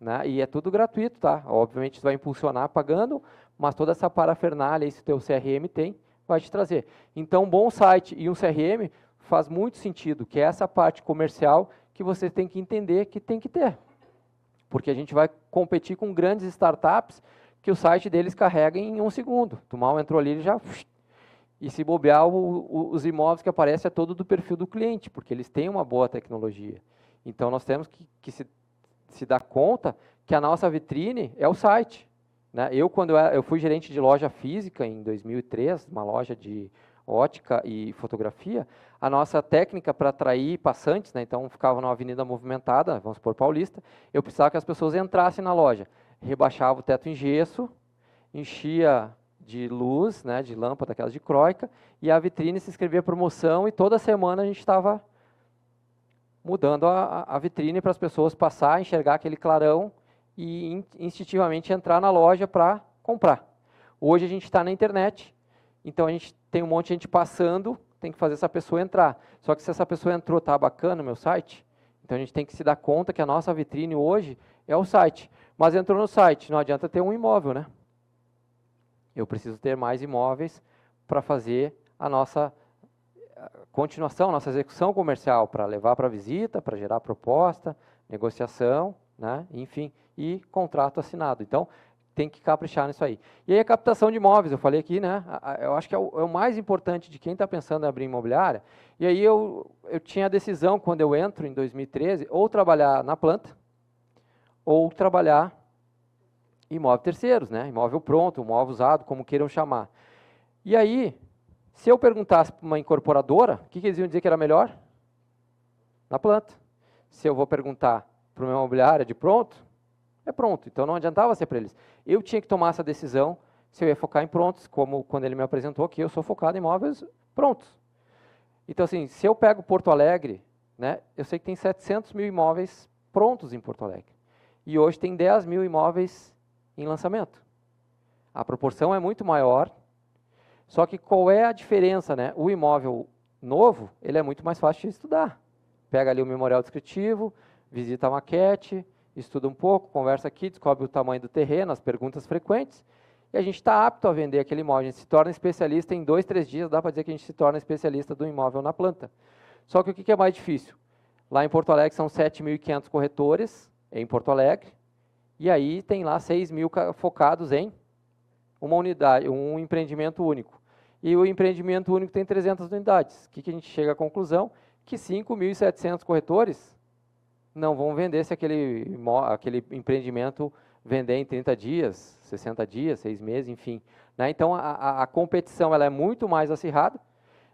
A: né? E é tudo gratuito, tá? Obviamente você vai impulsionar pagando, mas toda essa parafernália, esse teu CRM tem, vai te trazer. Então, um bom site e um CRM faz muito sentido, que é essa parte comercial que você tem que entender que tem que ter. Porque a gente vai competir com grandes startups que o site deles carrega em um segundo. Tu mal entrou ali, ele já... E se bobear, o, o, os imóveis que aparecem é todo do perfil do cliente, porque eles têm uma boa tecnologia. Então, nós temos que, que se se dá conta que a nossa vitrine é o site. Né? Eu, quando eu, eu fui gerente de loja física em 2003, uma loja de ótica e fotografia, a nossa técnica para atrair passantes, né, então ficava numa avenida movimentada, vamos por Paulista, eu precisava que as pessoas entrassem na loja. Rebaixava o teto em gesso, enchia de luz, né, de lâmpada, aquelas de croica, e a vitrine se escrevia promoção, e toda semana a gente estava mudando a, a vitrine para as pessoas passar, enxergar aquele clarão e instintivamente entrar na loja para comprar. Hoje a gente está na internet, então a gente tem um monte de gente passando, tem que fazer essa pessoa entrar. Só que se essa pessoa entrou, tá bacana no meu site, então a gente tem que se dar conta que a nossa vitrine hoje é o site. Mas entrou no site, não adianta ter um imóvel, né? Eu preciso ter mais imóveis para fazer a nossa continuação, nossa execução comercial, para levar para visita, para gerar proposta, negociação, né? enfim, e contrato assinado. Então, tem que caprichar nisso aí. E aí a captação de imóveis, eu falei aqui, né? Eu acho que é o, é o mais importante de quem está pensando em abrir imobiliária. E aí eu, eu tinha a decisão, quando eu entro em 2013, ou trabalhar na planta, ou trabalhar imóvel terceiros, né? Imóvel pronto, imóvel usado, como queiram chamar. E aí, se eu perguntasse para uma incorporadora, o que, que eles iam dizer que era melhor? Na planta. Se eu vou perguntar para uma imobiliária de pronto, é pronto. Então não adiantava ser para eles. Eu tinha que tomar essa decisão se eu ia focar em prontos, como quando ele me apresentou que eu sou focado em imóveis prontos. Então assim, se eu pego Porto Alegre, né, eu sei que tem 700 mil imóveis prontos em Porto Alegre. E hoje tem 10 mil imóveis em lançamento. A proporção é muito maior. Só que qual é a diferença, né? O imóvel novo, ele é muito mais fácil de estudar. Pega ali o memorial descritivo, visita a maquete, estuda um pouco, conversa aqui, descobre o tamanho do terreno, as perguntas frequentes, e a gente está apto a vender aquele imóvel. A gente se torna especialista em dois, três dias, dá para dizer que a gente se torna especialista do imóvel na planta. Só que o que é mais difícil? Lá em Porto Alegre são 7.500 corretores, em Porto Alegre, e aí tem lá 6 mil focados em uma unidade, um empreendimento único. E o empreendimento único tem 300 unidades. O que, que a gente chega à conclusão? Que 5.700 corretores não vão vender se aquele, aquele empreendimento vender em 30 dias, 60 dias, 6 meses, enfim. Né? Então, a, a, competição ela é muito mais acirrada,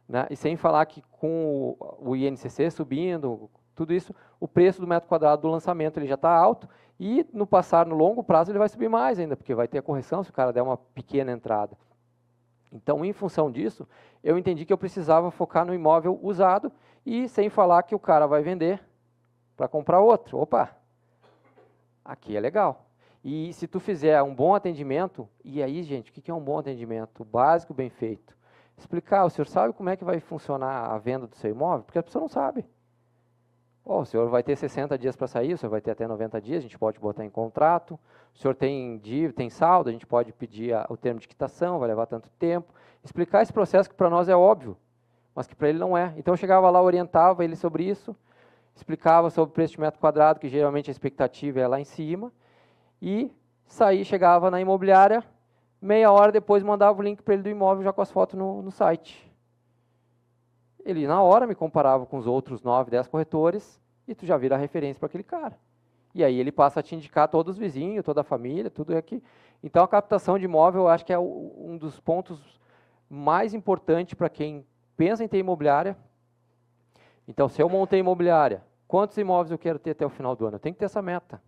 A: né? e sem falar que com o, o INCC subindo, tudo isso, o preço do metro quadrado do lançamento ele já está alto, e no passar, no longo prazo, ele vai subir mais ainda, porque vai ter a correção se o cara der uma pequena entrada. Então, em função disso, eu entendi que eu precisava focar no imóvel usado, e sem falar que o cara vai vender para comprar outro. Opa, aqui é legal. E se tu fizer um bom atendimento, e aí, gente, o que é um bom atendimento? Básico, bem feito. Explicar, o senhor sabe como é que vai funcionar a venda do seu imóvel? Porque a pessoa não sabe. Oh, o senhor vai ter 60 dias para sair, o senhor vai ter até 90 dias, a gente pode botar em contrato. O senhor tem dívida, tem saldo, a gente pode pedir a, o termo de quitação, vai levar tanto tempo. Explicar esse processo que para nós é óbvio, mas que para ele não é. Então eu chegava lá, orientava ele sobre isso, explicava sobre o preço de metro quadrado, que geralmente a expectativa é lá em cima, e saí, chegava na imobiliária, meia hora depois mandava o link para ele do imóvel já com as fotos no, no site. Ele, na hora, me comparava com os outros 9, 10 corretores, e tu já vira referência para aquele cara. E aí ele passa a te indicar todos os vizinhos, toda a família, tudo aqui. Então a captação de imóvel, eu acho que é um dos pontos mais importantes para quem pensa em ter imobiliária, então, se eu montei imobiliária, quantos imóveis eu quero ter até o final do ano? Eu tenho que ter essa meta.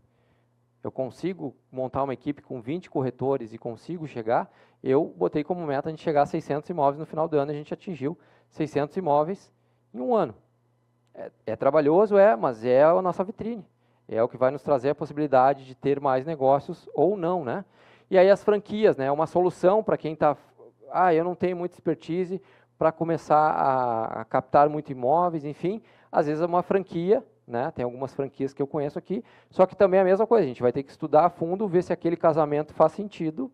A: Eu consigo montar uma equipe com 20 corretores e consigo chegar, eu botei como meta a gente chegar a 600 imóveis no final do ano, a gente atingiu 600 imóveis em um ano. É, é trabalhoso, é, mas é a nossa vitrine. É o que vai nos trazer a possibilidade de ter mais negócios ou não, né? E aí as franquias, né? É uma solução para quem está, ah, eu não tenho muita expertise, para começar a, a, captar muito imóveis, enfim, às vezes é uma franquia, né? Tem algumas franquias que eu conheço aqui, só que também é a mesma coisa, a gente vai ter que estudar a fundo, ver se aquele casamento faz sentido,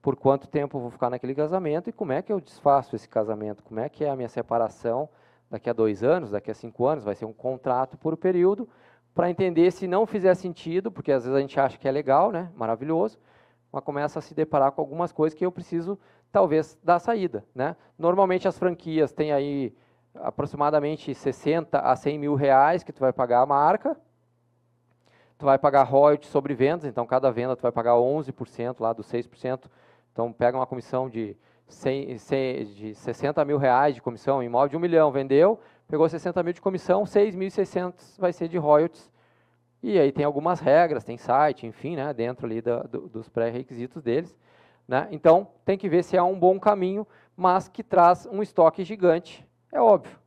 A: por quanto tempo vou ficar naquele casamento e como é que eu desfaço esse casamento, como é que é a minha separação daqui a dois anos, daqui a cinco anos, vai ser um contrato por período, para entender se não fizer sentido, porque às vezes a gente acha que é legal, né? maravilhoso, mas começa a se deparar com algumas coisas que eu preciso talvez dar saída. Né? Normalmente as franquias têm aí aproximadamente 60 a 100 mil reais que tu vai pagar a marca, tu vai pagar royalties sobre vendas, então cada venda tu vai pagar 11% lá dos 6%, então pega uma comissão de, 100, 100, de 60 mil reais de comissão, imóvel de um milhão, vendeu, pegou 60 mil de comissão, 6.600 vai ser de royalties, e aí tem algumas regras, tem site, enfim, né, dentro ali da, do, dos pré-requisitos deles, né? Então, tem que ver se é um bom caminho, mas que traz um estoque gigante, é óbvio.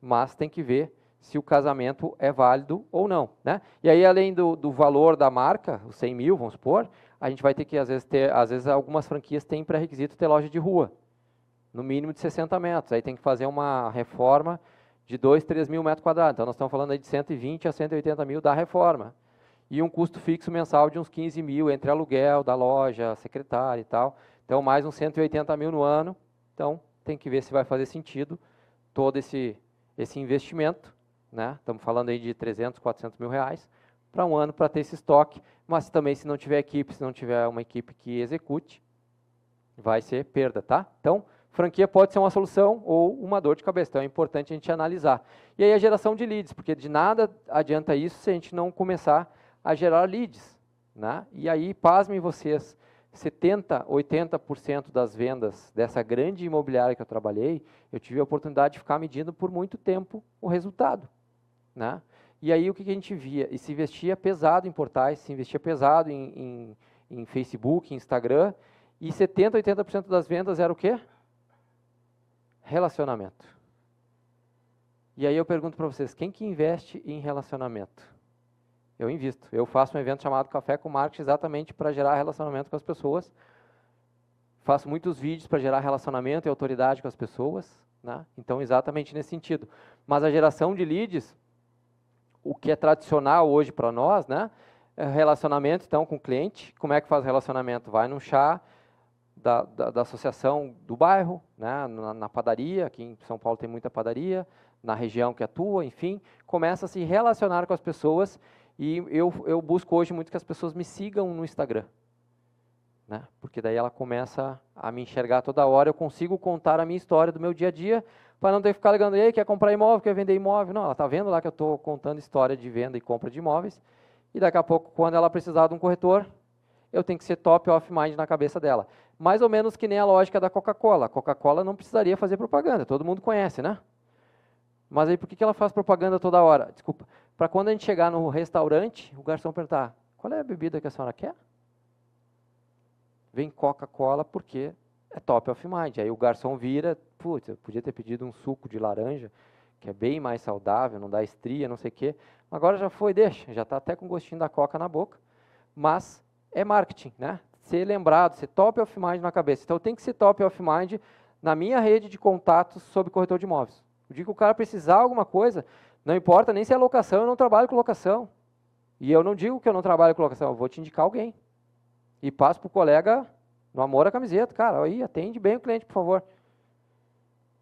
A: Mas tem que ver se o casamento é válido ou não. Né? E aí, além do, do valor da marca, os 100 mil, vamos supor, a gente vai ter que, às vezes, ter, às vezes algumas franquias têm pré-requisito ter loja de rua, no mínimo de 60 metros. Aí tem que fazer uma reforma de 2, 3 mil metros quadrados. Então, nós estamos falando aí de 120 a 180 mil da reforma. E um custo fixo mensal de uns 15 mil entre aluguel da loja, secretária e tal. Então, mais uns 180 mil no ano. Então, tem que ver se vai fazer sentido todo esse, esse investimento. Né? Estamos falando aí de 300, 400 mil reais para um ano para ter esse estoque. Mas também, se não tiver equipe, se não tiver uma equipe que execute, vai ser perda, tá? Então, franquia pode ser uma solução ou uma dor de cabeça. Então, é importante a gente analisar. E aí, a geração de leads, porque de nada adianta isso se a gente não começar a gerar leads. Né? E aí, pasmem vocês, 70%, 80% das vendas dessa grande imobiliária que eu trabalhei, eu tive a oportunidade de ficar medindo por muito tempo o resultado. Né? E aí o que, a gente via? E se investia pesado em portais, se investia pesado em, em, em Facebook, Instagram, e 70%, 80% das vendas era o quê? Relacionamento. E aí eu pergunto para vocês, quem que investe em relacionamento? Eu invisto. Eu faço um evento chamado Café com Marketing exatamente para gerar relacionamento com as pessoas. Faço muitos vídeos para gerar relacionamento e autoridade com as pessoas. Né? Então, exatamente nesse sentido. Mas a geração de leads o que é tradicional hoje para nós, né? É relacionamento, então, com o cliente. Como é que faz relacionamento? Vai num chá da, da, da associação do bairro, né? Na, na, padaria, aqui em São Paulo tem muita padaria, na região que atua, enfim. Começa a se relacionar com as pessoas e eu, eu busco hoje muito que as pessoas me sigam no Instagram. Né? Porque daí ela começa a me enxergar toda hora, eu consigo contar a minha história do meu dia a dia, para não ter que ficar ligando, e aí, quer comprar imóvel, quer vender imóvel? Não, ela está vendo lá que eu estou contando história de venda e compra de imóveis, e daqui a pouco, quando ela precisar de um corretor, eu tenho que ser top off mind na cabeça dela. Mais ou menos que nem a lógica da Coca-Cola. A Coca-Cola não precisaria fazer propaganda, todo mundo conhece, né? Mas aí por que, que ela faz propaganda toda hora? Desculpa. Para quando a gente chegar no restaurante, o garçom perguntar, qual é a bebida que a senhora quer? Vem Coca-Cola porque é top of mind. Aí o garçom vira, putz, eu podia ter pedido um suco de laranja, que é bem mais saudável, não dá estria, não sei o quê. Agora já foi, deixa, já está até com gostinho da coca na boca. Mas é marketing, né? Ser lembrado, ser top of mind na cabeça. Então tem que ser top of mind na minha rede de contatos sobre corretor de imóveis. O dia que o cara precisar alguma coisa, não importa nem se é locação, eu não trabalho com locação. E eu não digo que eu não trabalho com locação, eu vou te indicar alguém. E passo para o colega no amor à camiseta, cara, aí atende bem o cliente, por favor.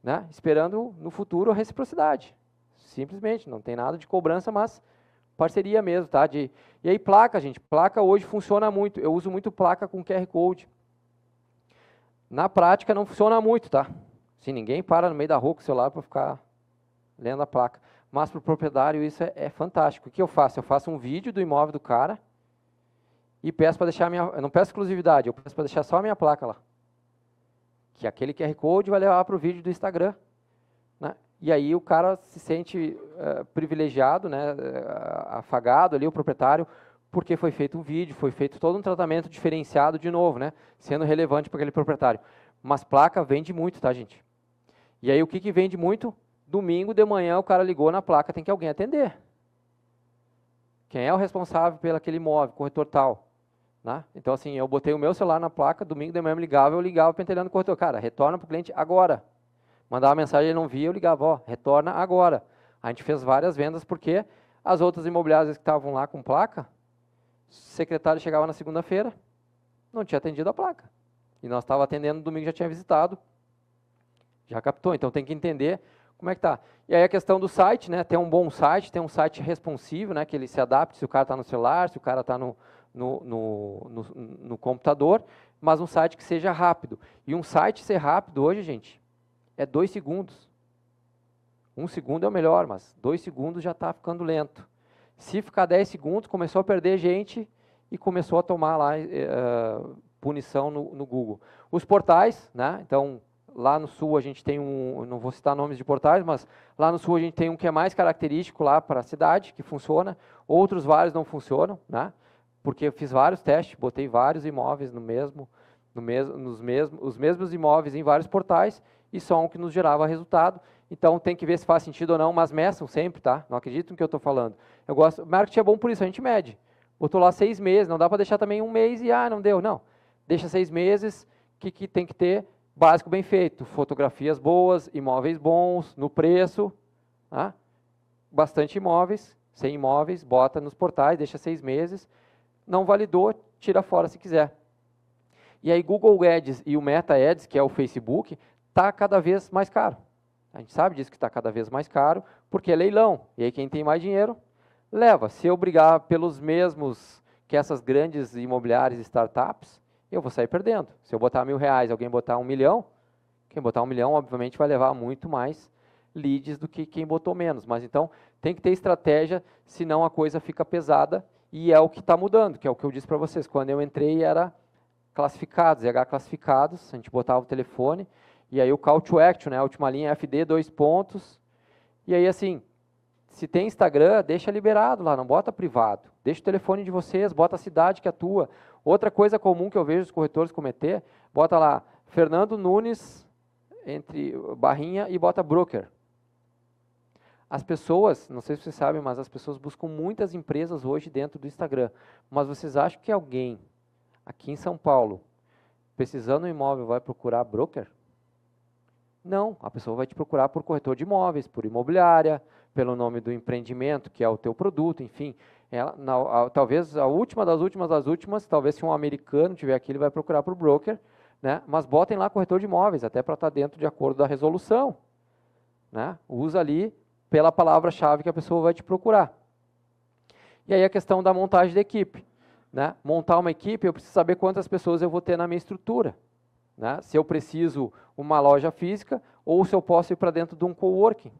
A: Né? Esperando no futuro a reciprocidade. Simplesmente, não tem nada de cobrança, mas parceria mesmo, tá? De, e aí placa, gente, placa hoje funciona muito. Eu uso muito placa com QR Code. Na prática não funciona muito, tá? Se ninguém para no meio da rua com o celular para ficar lendo a placa. Mas para o proprietário isso é, é fantástico. O que eu faço? Eu faço um vídeo do imóvel do cara, e peço para deixar a minha, eu não peço exclusividade, eu peço para deixar só a minha placa lá. Que aquele QR Code vai levar para o vídeo do Instagram. Né? E aí o cara se sente uh, privilegiado, né, uh, afagado ali, o proprietário, porque foi feito um vídeo, foi feito todo um tratamento diferenciado de novo, né, sendo relevante para aquele proprietário. Mas placa vende muito, tá, gente? E aí o que, que vende muito? Domingo de manhã o cara ligou na placa, tem que alguém atender. Quem é o responsável pelo aquele imóvel, corretor tal? Né? Então, assim, eu botei o meu celular na placa, domingo de manhã me ligava, eu ligava pentelhando o corretor. Cara, retorna para o cliente agora. Mandava uma mensagem, ele não via, eu ligava, ó, retorna agora. A gente fez várias vendas porque as outras imobiliárias que estavam lá com placa, o secretário chegava na segunda-feira, não tinha atendido a placa. E nós estávamos atendendo domingo, já tinha visitado, já captou. Então tem que entender como é que tá. E aí a questão do site, né? Ter um bom site, ter um site responsivo, né? Que ele se adapte se o cara está no celular, se o cara está no, no, no, no, no computador, mas um site que seja rápido. E um site ser rápido hoje, gente, é dois segundos. Um segundo é o melhor, mas dois segundos já está ficando lento. Se ficar 10 segundos, começou a perder gente e começou a tomar lá uh, punição no, no, Google. Os portais, né? Então, lá no sul a gente tem um, não vou citar nomes de portais, mas lá no sul a gente tem um que é mais característico lá para a cidade, que funciona. Outros vários não funcionam, né? Porque eu fiz vários testes, botei vários imóveis no mesmo, no mesmo, nos mesmos, os mesmos imóveis em vários portais e só um que nos gerava resultado. Então tem que ver se faz sentido ou não, mas meçam sempre, tá? Não acreditem no que eu estou falando. Eu gosto, marketing é bom por isso, a gente mede. Botou lá seis meses, não dá para deixar também um mês e ah, não deu. Não. Deixa seis meses, que, que tem que ter? Básico bem feito, fotografias boas, imóveis bons, no preço, tá? bastante imóveis, sem imóveis, bota nos portais, deixa seis meses, não validou, tira fora se quiser. E aí Google Ads e o Meta Ads, que é o Facebook, está cada vez mais caro. A gente sabe disso que está cada vez mais caro, porque é leilão. E aí quem tem mais dinheiro, leva. Se eu brigar pelos mesmos que essas grandes imobiliárias e startups, eu vou sair perdendo. Se eu botar mil reais alguém botar um milhão, quem botar um milhão, obviamente, vai levar muito mais leads do que quem botou menos. Mas então, tem que ter estratégia, senão a coisa fica pesada, e é o que está mudando, que é o que eu disse para vocês. Quando eu entrei, era classificados, EH classificados, a gente botava o telefone, e aí o call to action, né, a última linha FD, dois pontos, e aí assim, se tem Instagram, deixa liberado lá, não bota privado. Deixa o telefone de vocês, bota a cidade que atua. Outra coisa comum que eu vejo os corretores cometer, bota lá, Fernando Nunes, entre barrinha, e bota broker. As pessoas, não sei se vocês sabem, mas as pessoas buscam muitas empresas hoje dentro do Instagram. Mas vocês acham que alguém aqui em São Paulo, precisando de um imóvel, vai procurar broker? Não, a pessoa vai te procurar por corretor de imóveis, por imobiliária, pelo nome do empreendimento, que é o teu produto, enfim. Ela, na, a, talvez a última das últimas das últimas, talvez se um americano tiver aqui, ele vai procurar por broker, né? mas botem lá corretor de imóveis, até para estar tá dentro de acordo da resolução. Né? Usa ali pela palavra-chave que a pessoa vai te procurar. E aí a questão da montagem da equipe. Né? Montar uma equipe, eu preciso saber quantas pessoas eu vou ter na minha estrutura. Né? Se eu preciso uma loja física ou se eu posso ir para dentro de um coworking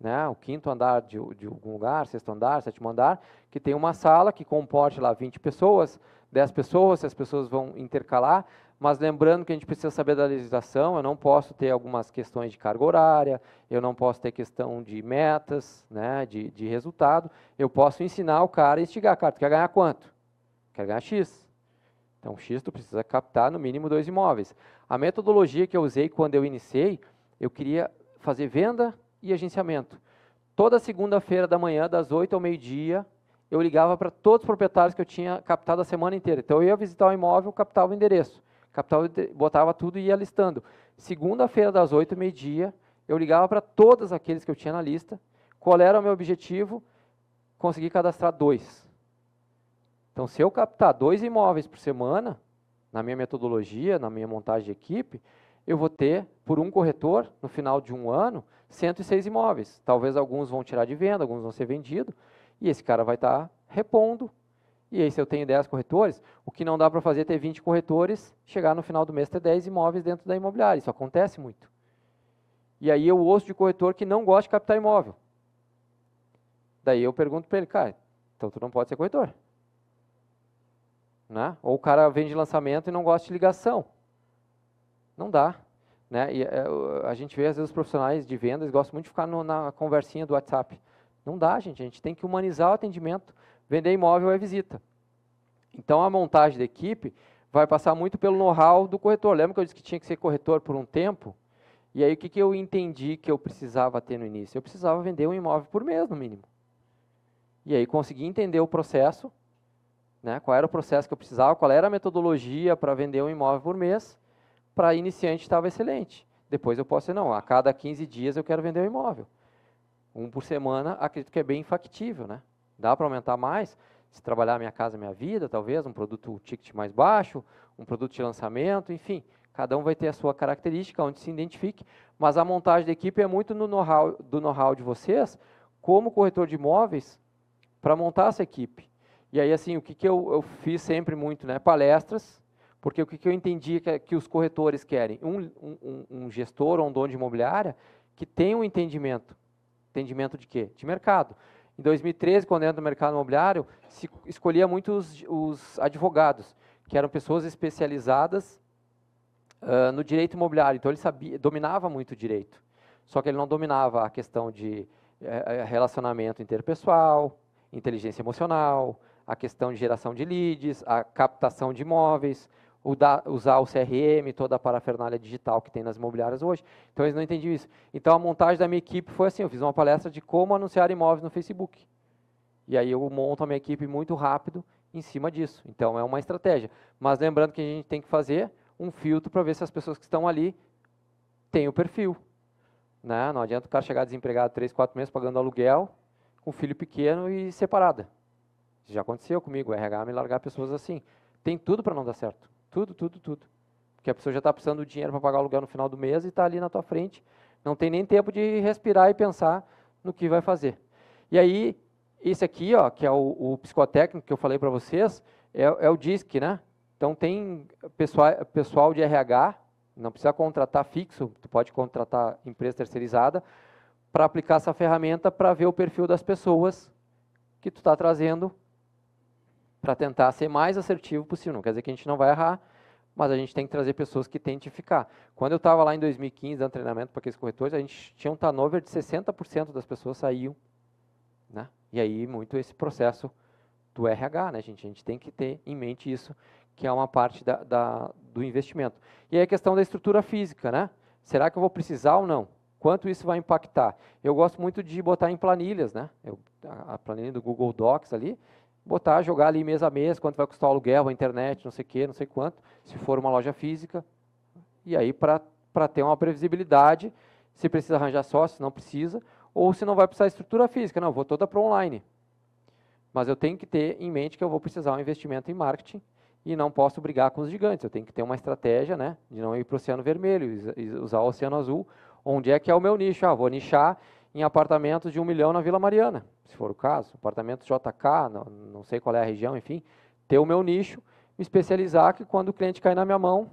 A: né, o quinto andar de, de algum lugar, sexto andar, sétimo andar, que tem uma sala que comporte lá 20 pessoas, 10 pessoas, se as pessoas vão intercalar, mas lembrando que a gente precisa saber da legislação, eu não posso ter algumas questões de carga horária, eu não posso ter questão de metas, né, de, de resultado, eu posso ensinar o cara a instigar, cara, tu quer ganhar quanto? Quer ganhar X. Então, X tu precisa captar no mínimo dois imóveis. A metodologia que eu usei quando eu iniciei, eu queria fazer venda e agenciamento. Toda segunda-feira da manhã, das 8 ao meio-dia, eu ligava para todos os proprietários que eu tinha captado a semana inteira. Então eu ia visitar o imóvel, captava o endereço, captava, botava tudo e ia listando. Segunda-feira, das 8 ao meio-dia, eu ligava para todos aqueles que eu tinha na lista. Qual era o meu objetivo? Conseguir cadastrar dois. Então, se eu captar dois imóveis por semana, na minha metodologia, na minha montagem de equipe, eu vou ter, por um corretor, no final de um ano, 106 imóveis. Talvez alguns vão tirar de venda, alguns vão ser vendidos, e esse cara vai estar tá repondo. E aí, se eu tenho 10 corretores, o que não dá para fazer é ter 20 corretores, chegar no final do mês ter 10 imóveis dentro da imobiliária. Isso acontece muito. E aí eu ouço de corretor que não gosta de captar imóvel. Daí eu pergunto para ele, cara, então tu não pode ser corretor. Né? Ou o cara vende lançamento e não gosta de ligação. Não dá. Né? E, é, a gente vê, às vezes, os profissionais de vendas gostam muito de ficar no, na conversinha do WhatsApp. Não dá, gente. A gente tem que humanizar o atendimento. Vender imóvel é visita. Então, a montagem da equipe vai passar muito pelo know-how do corretor. Lembra que eu disse que tinha que ser corretor por um tempo? E aí, o que, que eu entendi que eu precisava ter no início? Eu precisava vender um imóvel por mês, no mínimo. E aí, consegui entender o processo, né? qual era o processo que eu precisava, qual era a metodologia para vender um imóvel por mês, para iniciante estava excelente. Depois eu posso dizer, não, a cada 15 dias eu quero vender um imóvel. Um por semana, acredito que é bem factível, né? Dá para aumentar mais, se trabalhar Minha Casa Minha Vida, talvez, um produto ticket mais baixo, um produto de lançamento, enfim. Cada um vai ter a sua característica, onde se identifique, mas a montagem da equipe é muito no know do know-how de vocês, como corretor de imóveis, para montar essa equipe. E aí, assim, o que, que eu, eu fiz sempre muito, né? Palestras, porque o que, eu entendi que, que os corretores querem? Um, um, um, gestor ou um dono de imobiliária que tem um entendimento. Entendimento de quê? De mercado. Em 2013, quando eu entro no mercado imobiliário, se escolhia muito os, os advogados, que eram pessoas especializadas uh, no direito imobiliário. Então, ele sabia, dominava muito o direito. Só que ele não dominava a questão de uh, relacionamento interpessoal, inteligência emocional, a questão de geração de leads, a captação de imóveis, usar o CRM, toda a parafernália digital que tem nas imobiliárias hoje. Então eles não entendiam isso. Então a montagem da minha equipe foi assim, eu fiz uma palestra de como anunciar imóveis no Facebook. E aí eu monto a minha equipe muito rápido em cima disso. Então é uma estratégia. Mas lembrando que a gente tem que fazer um filtro para ver se as pessoas que estão ali têm o perfil. Né? Não adianta o cara chegar desempregado três, quatro meses pagando aluguel, com filho pequeno e separada. Já aconteceu comigo, o RH me largar pessoas assim. Tem tudo para não dar certo. Tudo, tudo, tudo. Porque a pessoa já está precisando do dinheiro para pagar o aluguel no final do mês e está ali na tua frente. Não tem nem tempo de respirar e pensar no que vai fazer. E aí, esse aqui, ó, que é o, o psicotécnico que eu falei para vocês, é, é, o DISC, né? Então tem pessoal, pessoal de RH, não precisa contratar fixo, tu pode contratar empresa terceirizada, para aplicar essa ferramenta para ver o perfil das pessoas que tu está trazendo para tentar ser mais assertivo possível. Não quer dizer que a gente não vai errar, mas a gente tem que trazer pessoas que tentem ficar. Quando eu estava lá em 2015 dando treinamento para aqueles corretores, a gente tinha um turnover de 60% das pessoas saíam. Né? E aí, muito esse processo do RH, né, gente? A gente tem que ter em mente isso, que é uma parte da, da, do investimento. E aí a questão da estrutura física, né? Será que eu vou precisar ou não? Quanto isso vai impactar? Eu gosto muito de botar em planilhas, né? Eu, a planilha do Google Docs ali, botar, jogar ali mês a mês, quanto vai custar o aluguel, a internet, não sei o quê, não sei quanto, se for uma loja física. E aí, para ter uma previsibilidade, se precisa arranjar sócio, se não precisa, ou se não vai precisar estrutura física, não, vou toda para online. Mas eu tenho que ter em mente que eu vou precisar um investimento em marketing e não posso brigar com os gigantes. Eu tenho que ter uma estratégia né, de não ir para o oceano vermelho, usar o oceano azul, onde é que é o meu nicho. Ah, vou nichar em apartamentos de um milhão na Vila Mariana, se for o caso, apartamentos JK, não, não sei qual é a região, enfim, ter o meu nicho, me especializar que quando o cliente cair na minha mão,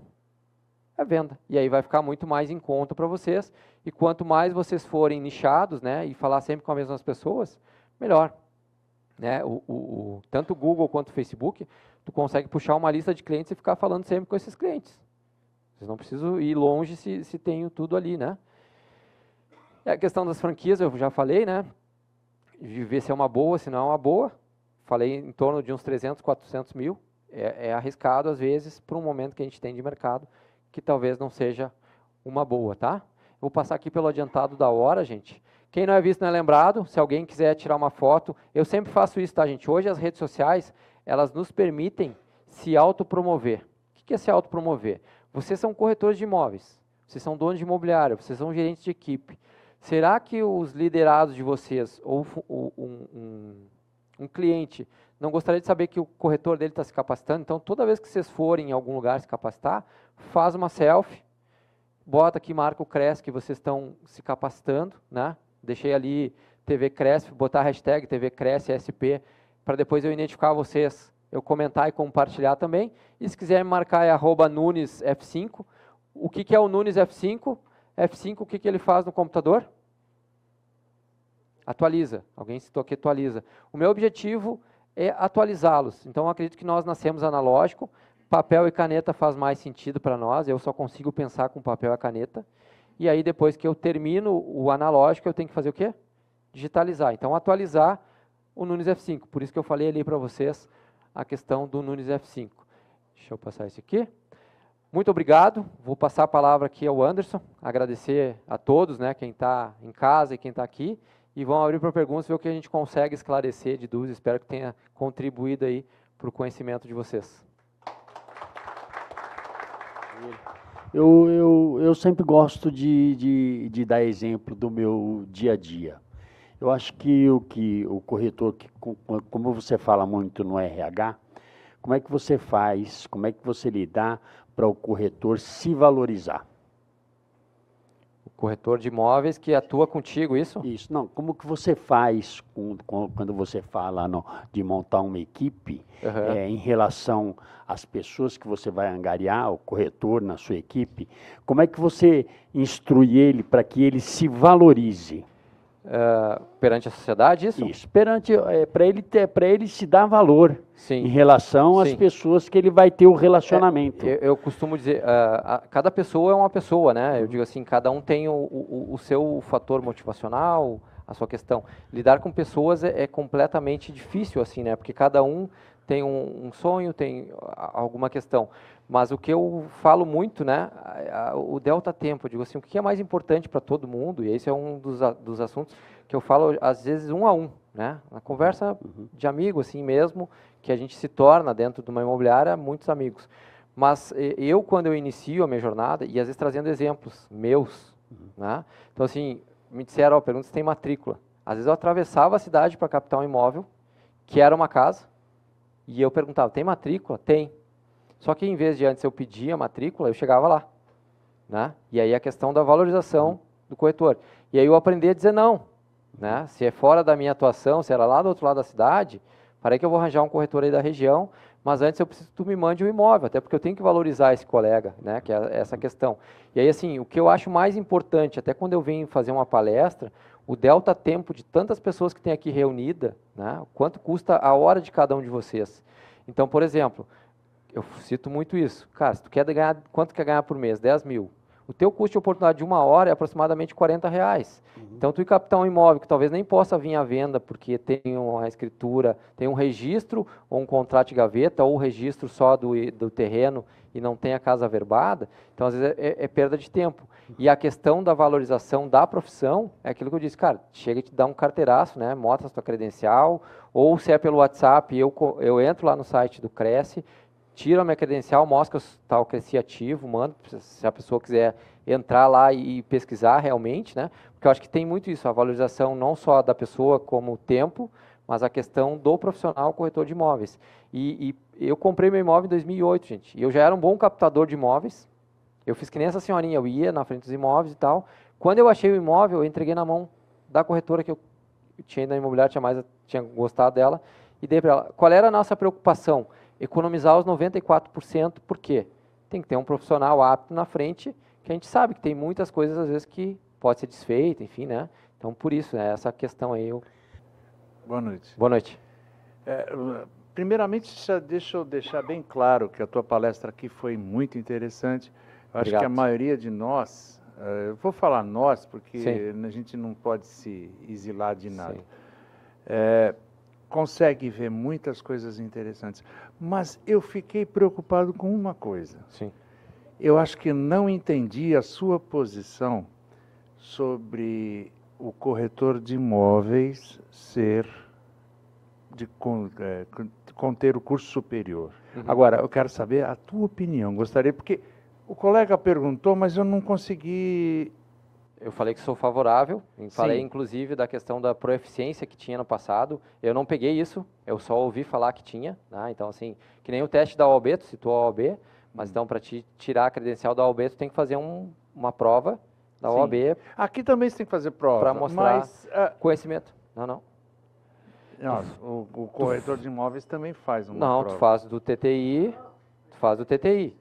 A: é venda. E aí vai ficar muito mais em conta para vocês. E quanto mais vocês forem nichados, né, e falar sempre com as mesmas pessoas, melhor. Né? O, o, o, tanto o Google quanto o Facebook, tu consegue puxar uma lista de clientes e ficar falando sempre com esses clientes. Vocês não precisam ir longe se, se tem tudo ali, né? É a questão das franquias, eu já falei, né? De ver se é uma boa, se não é uma boa. Falei em torno de uns 300, 400 mil. É, é arriscado, às vezes, para um momento que a gente tem de mercado, que talvez não seja uma boa, tá? Vou passar aqui pelo adiantado da hora, gente. Quem não é visto não é lembrado. Se alguém quiser tirar uma foto, eu sempre faço isso, tá, gente? Hoje as redes sociais, elas nos permitem se autopromover. O que é se autopromover? Vocês são corretores de imóveis, vocês são donos de imobiliário, vocês são gerentes de equipe. Será que os liderados de vocês, ou um, um, um cliente, não gostaria de saber que o corretor dele está se capacitando? Então, toda vez que vocês forem em algum lugar se capacitar, faz uma selfie, bota aqui, marca o Cresce que vocês estão se capacitando, né? Deixei ali TV Cresce, botar a hashtag TV Cresce SP, para depois eu identificar vocês, eu comentar e compartilhar também. E se quiser me marcar é arroba Nunes F5. O que, que é o Nunes F5? F5, o que, que ele faz no computador? Atualiza. Alguém citou aqui atualiza. O meu objetivo é atualizá-los. Então, acredito que nós nascemos analógico. Papel e caneta faz mais sentido para nós. Eu só consigo pensar com papel e caneta. E aí, depois que eu termino o analógico, eu tenho que fazer o quê? Digitalizar. Então, atualizar o Nunes F5. Por isso que eu falei ali para vocês a questão do Nunes F5. Deixa eu passar esse aqui. Muito obrigado. Vou passar a palavra aqui ao Anderson, agradecer a todos, né, quem está em casa e quem está aqui, e vamos abrir para perguntas, ver o que a gente consegue esclarecer de dúvidas. Espero que tenha contribuído aí para o conhecimento de vocês.
B: Eu, eu, eu sempre gosto de, de, de dar exemplo do meu dia a dia. Eu acho que o que o corretor, que, como você fala muito no RH, como é que você faz, como é que você lidar para o corretor se valorizar.
A: O corretor de imóveis que atua contigo, isso?
B: Isso, não. Como que você faz com, com, quando você fala no, de montar uma equipe uhum. é, em relação às pessoas que você vai angariar, o corretor na sua equipe? Como é que você instrui ele para que ele se valorize?
A: Uh, perante a sociedade, isso?
B: Isso, perante, é, para ele, ele se dar valor Sim. em relação às Sim. pessoas que ele vai ter o relacionamento.
A: É, eu, eu, costumo dizer, uh, a, cada pessoa é uma pessoa, né? Eu digo assim, cada um tem o, o, o, seu fator motivacional, a sua questão. Lidar com pessoas é, é completamente difícil, assim, né? Porque cada um tem um, um sonho, tem alguma questão. Mas o que eu falo muito, né, o delta tempo, eu digo assim, o que é mais importante para todo mundo, e esse é um dos, dos assuntos que eu falo às vezes um a um, né, na conversa uhum. de amigo assim mesmo, que a gente se torna dentro de uma imobiliária muitos amigos. Mas eu quando eu inicio a minha jornada e às vezes trazendo exemplos meus, uhum. né, então assim me disseram, ó, pergunta se tem matrícula. Às vezes eu atravessava a cidade para captar um imóvel que era uma casa e eu perguntava, tem matrícula? Tem. Só que em vez de antes eu pedir a matrícula, eu chegava lá. Né? E aí a questão da valorização do corretor. E aí eu aprendi a dizer não. Né? Se é fora da minha atuação, se era lá do outro lado da cidade, parei que eu vou arranjar um corretor aí da região, mas antes eu preciso que tu me mande um imóvel, até porque eu tenho que valorizar esse colega, né? que é essa questão. E aí, assim, o que eu acho mais importante, até quando eu venho fazer uma palestra, o delta tempo de tantas pessoas que tem aqui reunida, né? quanto custa a hora de cada um de vocês. Então, por exemplo, eu cito muito isso. Cara, se tu quer ganhar, quanto quer ganhar por mês? 10 mil. O teu custo de oportunidade de uma hora é aproximadamente 40 reais. Uhum. Então, tu ir captar um imóvel que talvez nem possa vir à venda porque tem uma escritura, tem um registro ou um contrato de gaveta ou um registro só do, do terreno e não tem a casa verbada, então às vezes é, é perda de tempo. E a questão da valorização da profissão é aquilo que eu disse, cara, chega e te dá um carteiraço, né? Mostra a sua credencial, ou se é pelo WhatsApp, eu, eu entro lá no site do Cresce, tiro a minha credencial, mostra que eu tal Cresci ativo, mando, se a pessoa quiser entrar lá e pesquisar realmente, né? Porque eu acho que tem muito isso, a valorização não só da pessoa como o tempo, mas a questão do profissional corretor de imóveis. E, e, eu comprei meu imóvel em 2008, gente. E eu já era um bom captador de imóveis. Eu fiz que nem essa senhorinha, eu ia na frente dos imóveis e tal. Quando eu achei o imóvel, eu entreguei na mão da corretora que eu tinha na imobiliária, tinha mais tinha gostado dela, e dei para ela. Qual era a nossa preocupação? Economizar os 94%, por quê? Tem que ter um profissional apto na frente, que a gente sabe que tem muitas coisas, às vezes, que pode ser desfeita, enfim, né? Então, por isso, né, essa questão aí. Eu...
C: Boa noite.
A: Boa noite.
C: É, primeiramente, deixa eu deixar bem claro que a tua palestra aqui foi muito interessante. Eu acho que a maioria de nós, uh, eu vou falar nós, porque Sim. a gente não pode se exilar de nada. É, consegue ver muitas coisas interessantes. Mas eu fiquei preocupado com uma coisa.
A: Sim.
C: Eu acho que não entendi a sua posição sobre o corretor de imóveis ser de, é, conter o curso superior. Uhum. Agora, eu quero saber a tua opinião. Gostaria, porque o colega perguntou, mas eu não consegui
A: eu falei que sou favorável, falei Sim. inclusive da questão da proeficiência que tinha no passado. Eu não peguei isso, eu só ouvi falar que tinha. Né? Então, assim, que nem o teste da OAB, tu citou a OAB, mas hum. então para te tirar a credencial da OAB, tu tem que fazer um, uma prova da Sim. OAB.
C: Aqui também você tem que fazer prova.
A: Para mostrar mas, uh, conhecimento. Não, não.
C: Não, o, o corretor de imóveis também faz uma
A: não,
C: prova.
A: tu faz do TTI, tu faz do TTI.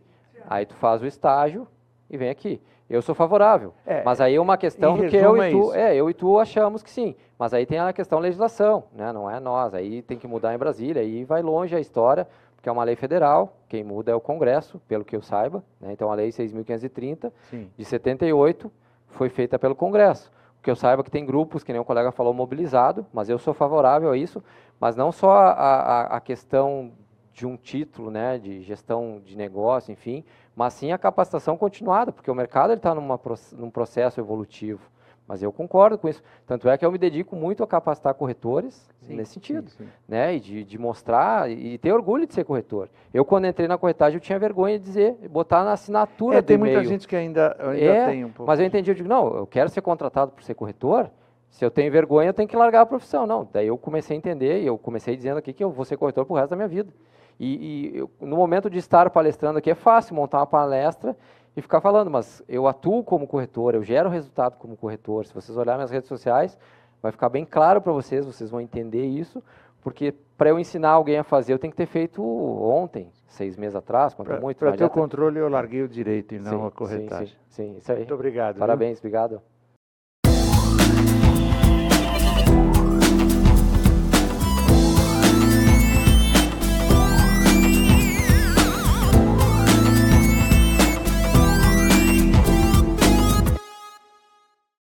A: Aí tu faz o estágio e vem aqui. Eu sou favorável. É, mas aí é uma questão do que eu e tu, é, eu e tu achamos que sim. Mas aí tem a questão legislação, né? Não é nós. Aí tem que mudar em Brasília. Aí vai longe a história, porque é uma lei federal. Quem muda é o Congresso, pelo que eu saiba. Né? Então a lei 6.530 de 78 foi feita pelo Congresso. O que eu saiba que tem grupos, que nem o colega falou, mobilizado. Mas eu sou favorável a isso. Mas não só a, a, a questão de um título, né, de gestão de negócio, enfim, mas sim a capacitação continuada, porque o mercado está num processo evolutivo. Mas eu concordo com isso. Tanto é que eu me dedico muito a capacitar corretores sim, nesse sentido. Sim, sim. Né? E de, de, mostrar e ter orgulho de ser corretor. Eu, quando entrei na corretagem, eu tinha vergonha de dizer, botar na assinatura
C: é, tem muita gente que ainda, ainda
A: é,
C: tem um pouco.
A: Mas eu entendi, eu digo, não, eu quero ser contratado por ser corretor. Se eu tenho vergonha, eu tenho que largar a profissão. Não, daí eu comecei a entender e eu comecei dizendo aqui que eu vou ser corretor pro resto da minha vida. E, e eu, no momento de estar palestrando aqui é fácil montar uma palestra e ficar falando, mas eu atuo como corretor, eu gero resultado como corretor. Se vocês olharem minhas redes sociais, vai ficar bem claro para vocês, vocês vão entender isso, porque para eu ensinar alguém a fazer, eu tenho que ter feito ontem, seis meses atrás, quanto pra, muito.
C: Para ter o controle, eu larguei o direito e não sim, a corretagem.
A: Sim, sim, isso aí.
C: Muito obrigado.
A: Parabéns, viu? obrigado.